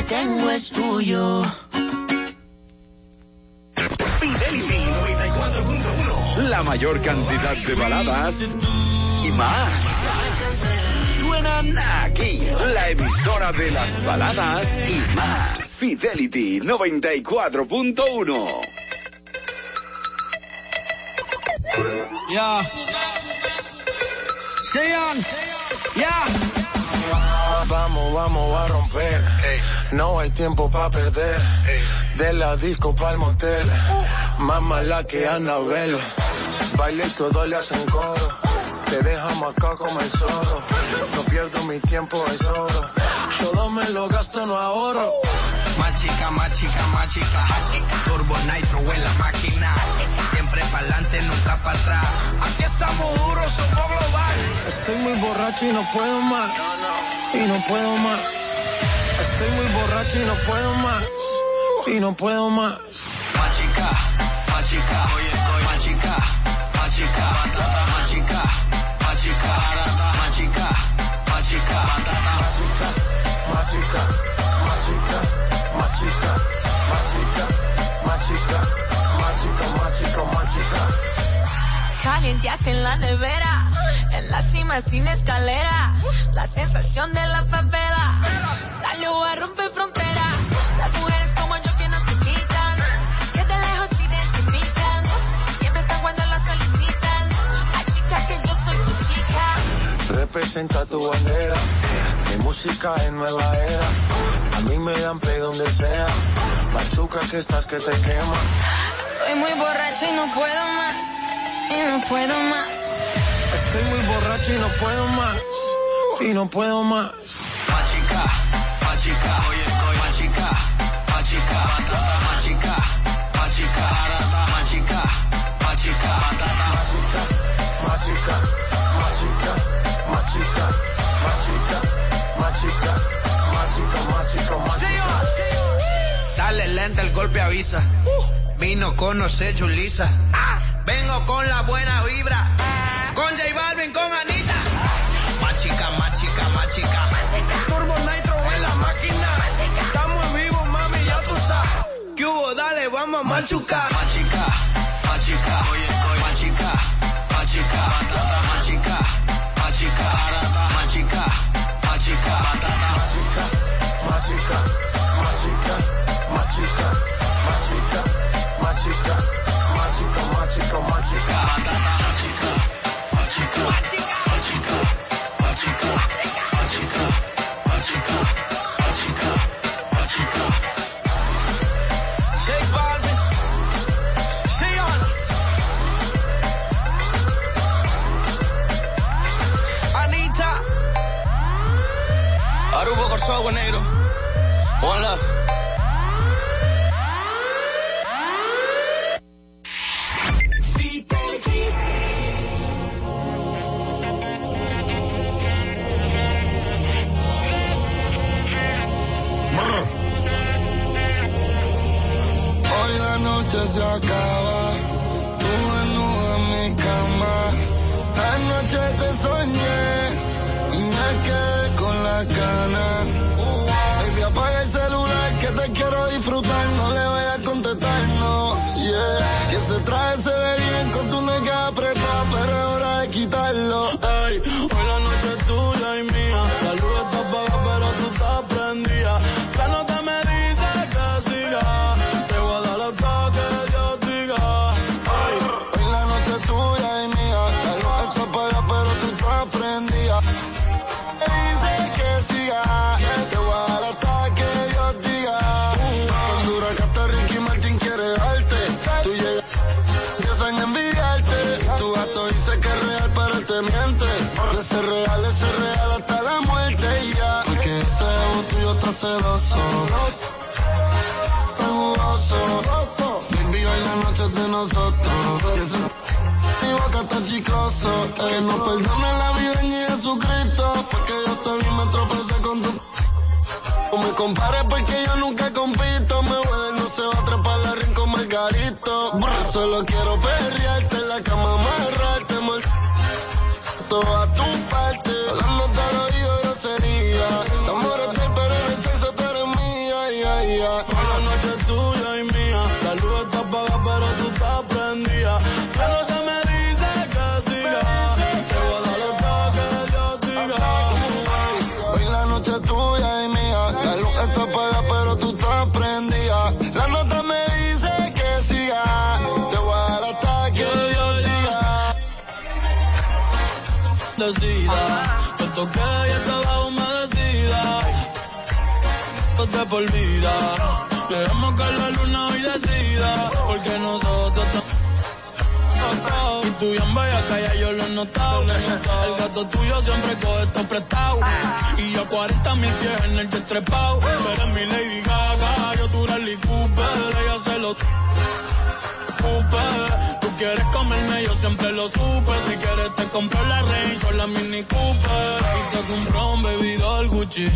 Speaker 12: que tengo es tuyo.
Speaker 5: Fidelity 94.1. La mayor cantidad de baladas y más. Suenan aquí, la emisora de las baladas y más. Fidelity 94.1.
Speaker 31: Ya. Sean. Ya.
Speaker 16: Vamos, vamos a romper. No hay tiempo para perder. De la disco pa'l motel. Más mala que Anabel. Baile y todo le hacen coro. Te dejamos acá como el zorro. No pierdo mi tiempo, es oro. Todo me lo gasto, no ahorro.
Speaker 29: Más chica, más chica, más chica. Turbo Nitro en la máquina. Siempre pa'lante, nunca para atrás. Aquí estamos duros, somos global.
Speaker 16: Estoy muy borracho y no puedo más. Y no puedo más. Estoy muy borracho y no puedo más. Y no puedo más.
Speaker 29: Más chica, más chica. Oye, estoy más chica, más chica. Más chica, más chica. Más chica, más chica.
Speaker 16: Más chica, más chica, más chica, más chica, más chica, más chica, más chica, más chica, más chica.
Speaker 6: Calienteaste en la nevera, en la cima sin escalera, la sensación de la favela, Salió a romper fronteras. Las mujeres como yo que nos visitan. Que de lejos se identifican. Siempre están cuando las solicitan. Hay chica que yo soy tu chica.
Speaker 16: Representa tu bandera. Mi música en nueva era. A mí me dan play donde sea. Pachuca que estás que te quema.
Speaker 6: Estoy muy borracho y no puedo más. Y no puedo más.
Speaker 16: Estoy muy borracho y no puedo más. Y no puedo más.
Speaker 29: Machica, machica, oye, oye, machica, machica, batata, machica, machica, barata, machica, machica, batata,
Speaker 16: Machica, machica, machica, machica, machica, machica, machica, machica.
Speaker 29: Dale lenta, el golpe avisa. Vino con no sé, chulisa. Vengo con la buena vibra. Con J Balvin, con Anita. Machica, machica, machica. Turbo Nitro en la máquina. Estamos en vivo, mami, ya tú sabes. ¿Qué hubo? Dale, vamos a machucar. Machica, machica, oye, oye, machica, machica, batata, machica, machica, barata, machica, machica, batata,
Speaker 16: machica, machica, machica, machica, machica, machica, machica, machica, machica,
Speaker 29: batata, machica, machica, Coordinator, One
Speaker 20: left. Chicloso. Eh, no perdona la vida en Jesucristo. Porque yo te vi y me tropecé con tu. No me compares porque yo nunca compito. Me voy no se va a trepar la ring con Margarito. Yo solo quiero perrearte por vida. Que la luna hoy decida. Porque nosotros estamos. Y tú bien vaya calla, yo lo he notado. El gato tuyo siempre coge esto prestado. Y yo 40 mil pies en el jet trepado. Tú eres mi Lady Gaga, yo tu Rally Cooper. Ella se lo Cooper. Tú quieres comerme, yo siempre lo supe. Si quieres te compro la Range o la Mini Cooper. Y te compro un bebidor Gucci.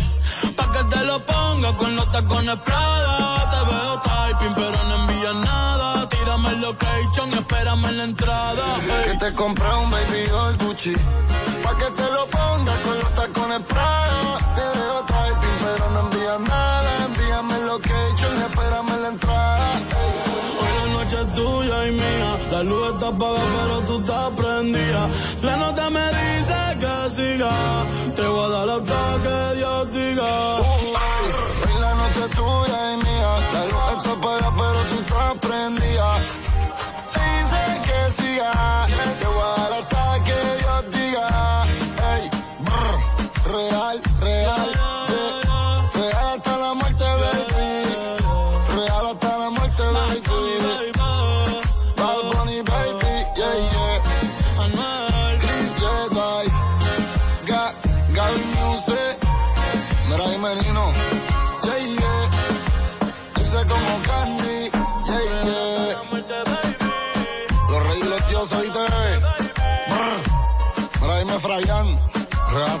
Speaker 20: Pa' que te lo ponga con los tacones Prada. Te veo typing, pero no envías nada. Tírame el location y espérame en la entrada. Que te compré un bebidor Gucci. Pa' que te lo ponga con los tacones Prada.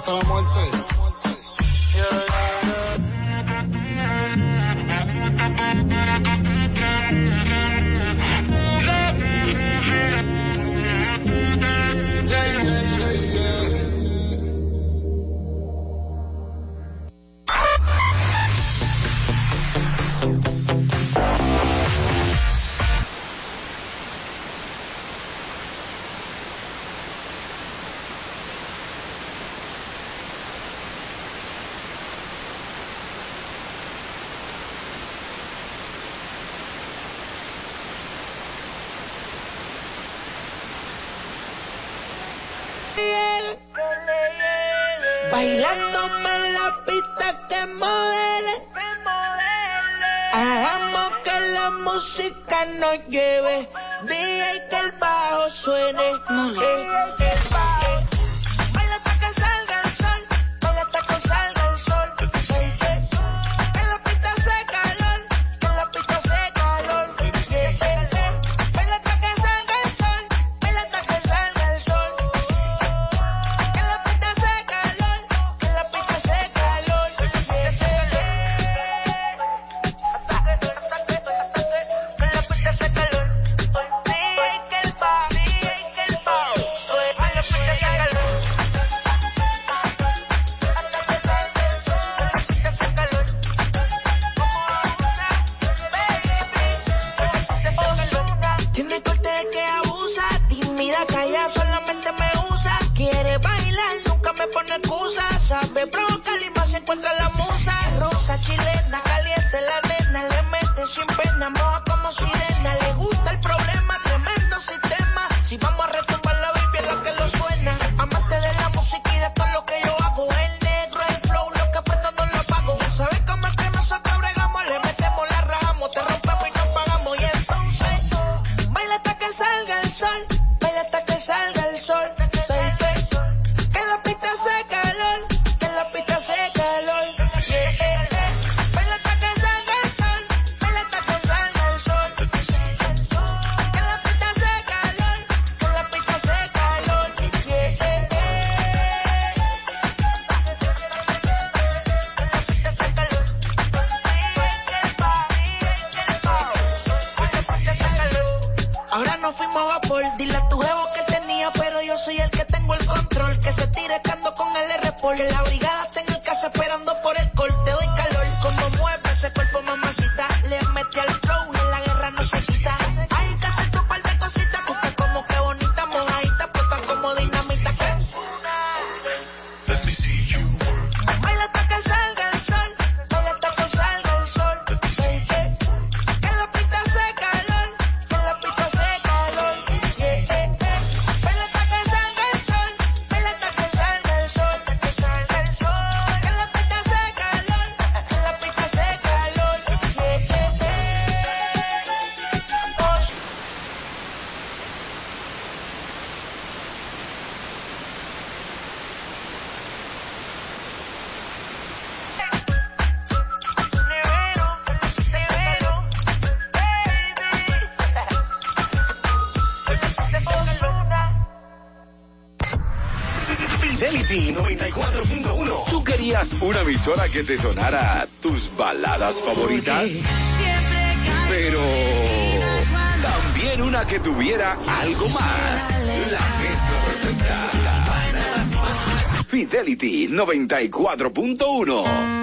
Speaker 20: hasta la
Speaker 32: muerte.
Speaker 4: Bailándome en la pista que modele. Hagamos que la música nos lleve. Dije que el bajo suene. Eh, sabe provocar y se encuentra la musa rosa chilena, caliente la nena, le mete sin pena, que te
Speaker 5: sonara tus baladas favoritas? Pero también una que tuviera algo más. La. Fidelity 94.1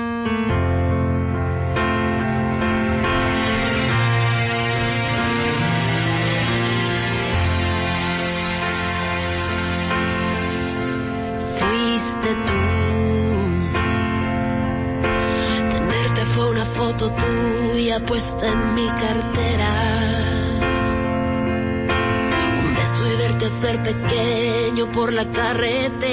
Speaker 33: la carretera.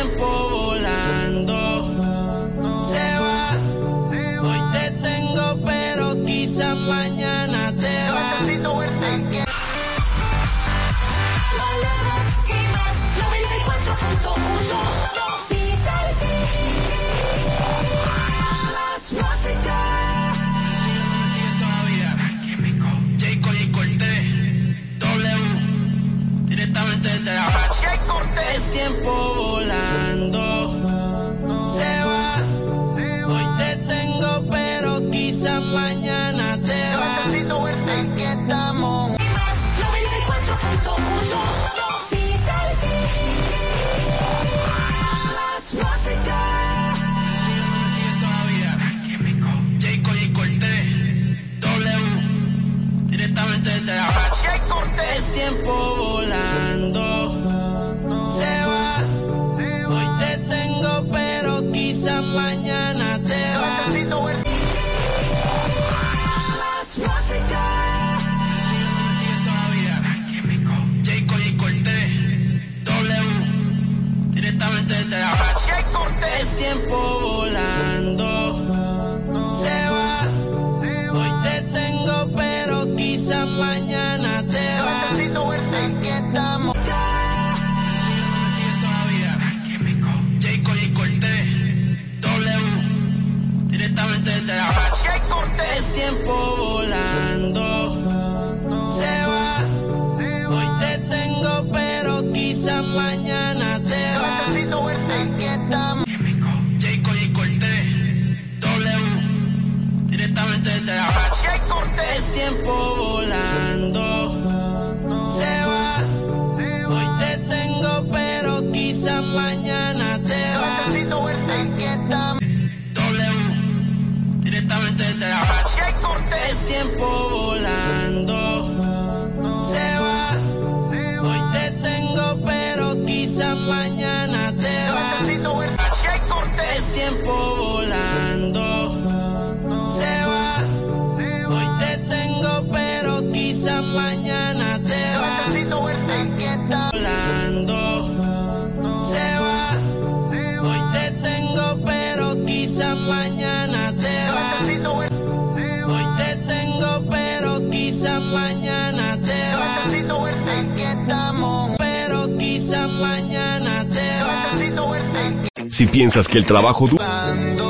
Speaker 34: Tiempo
Speaker 35: piensas que el trabajo duro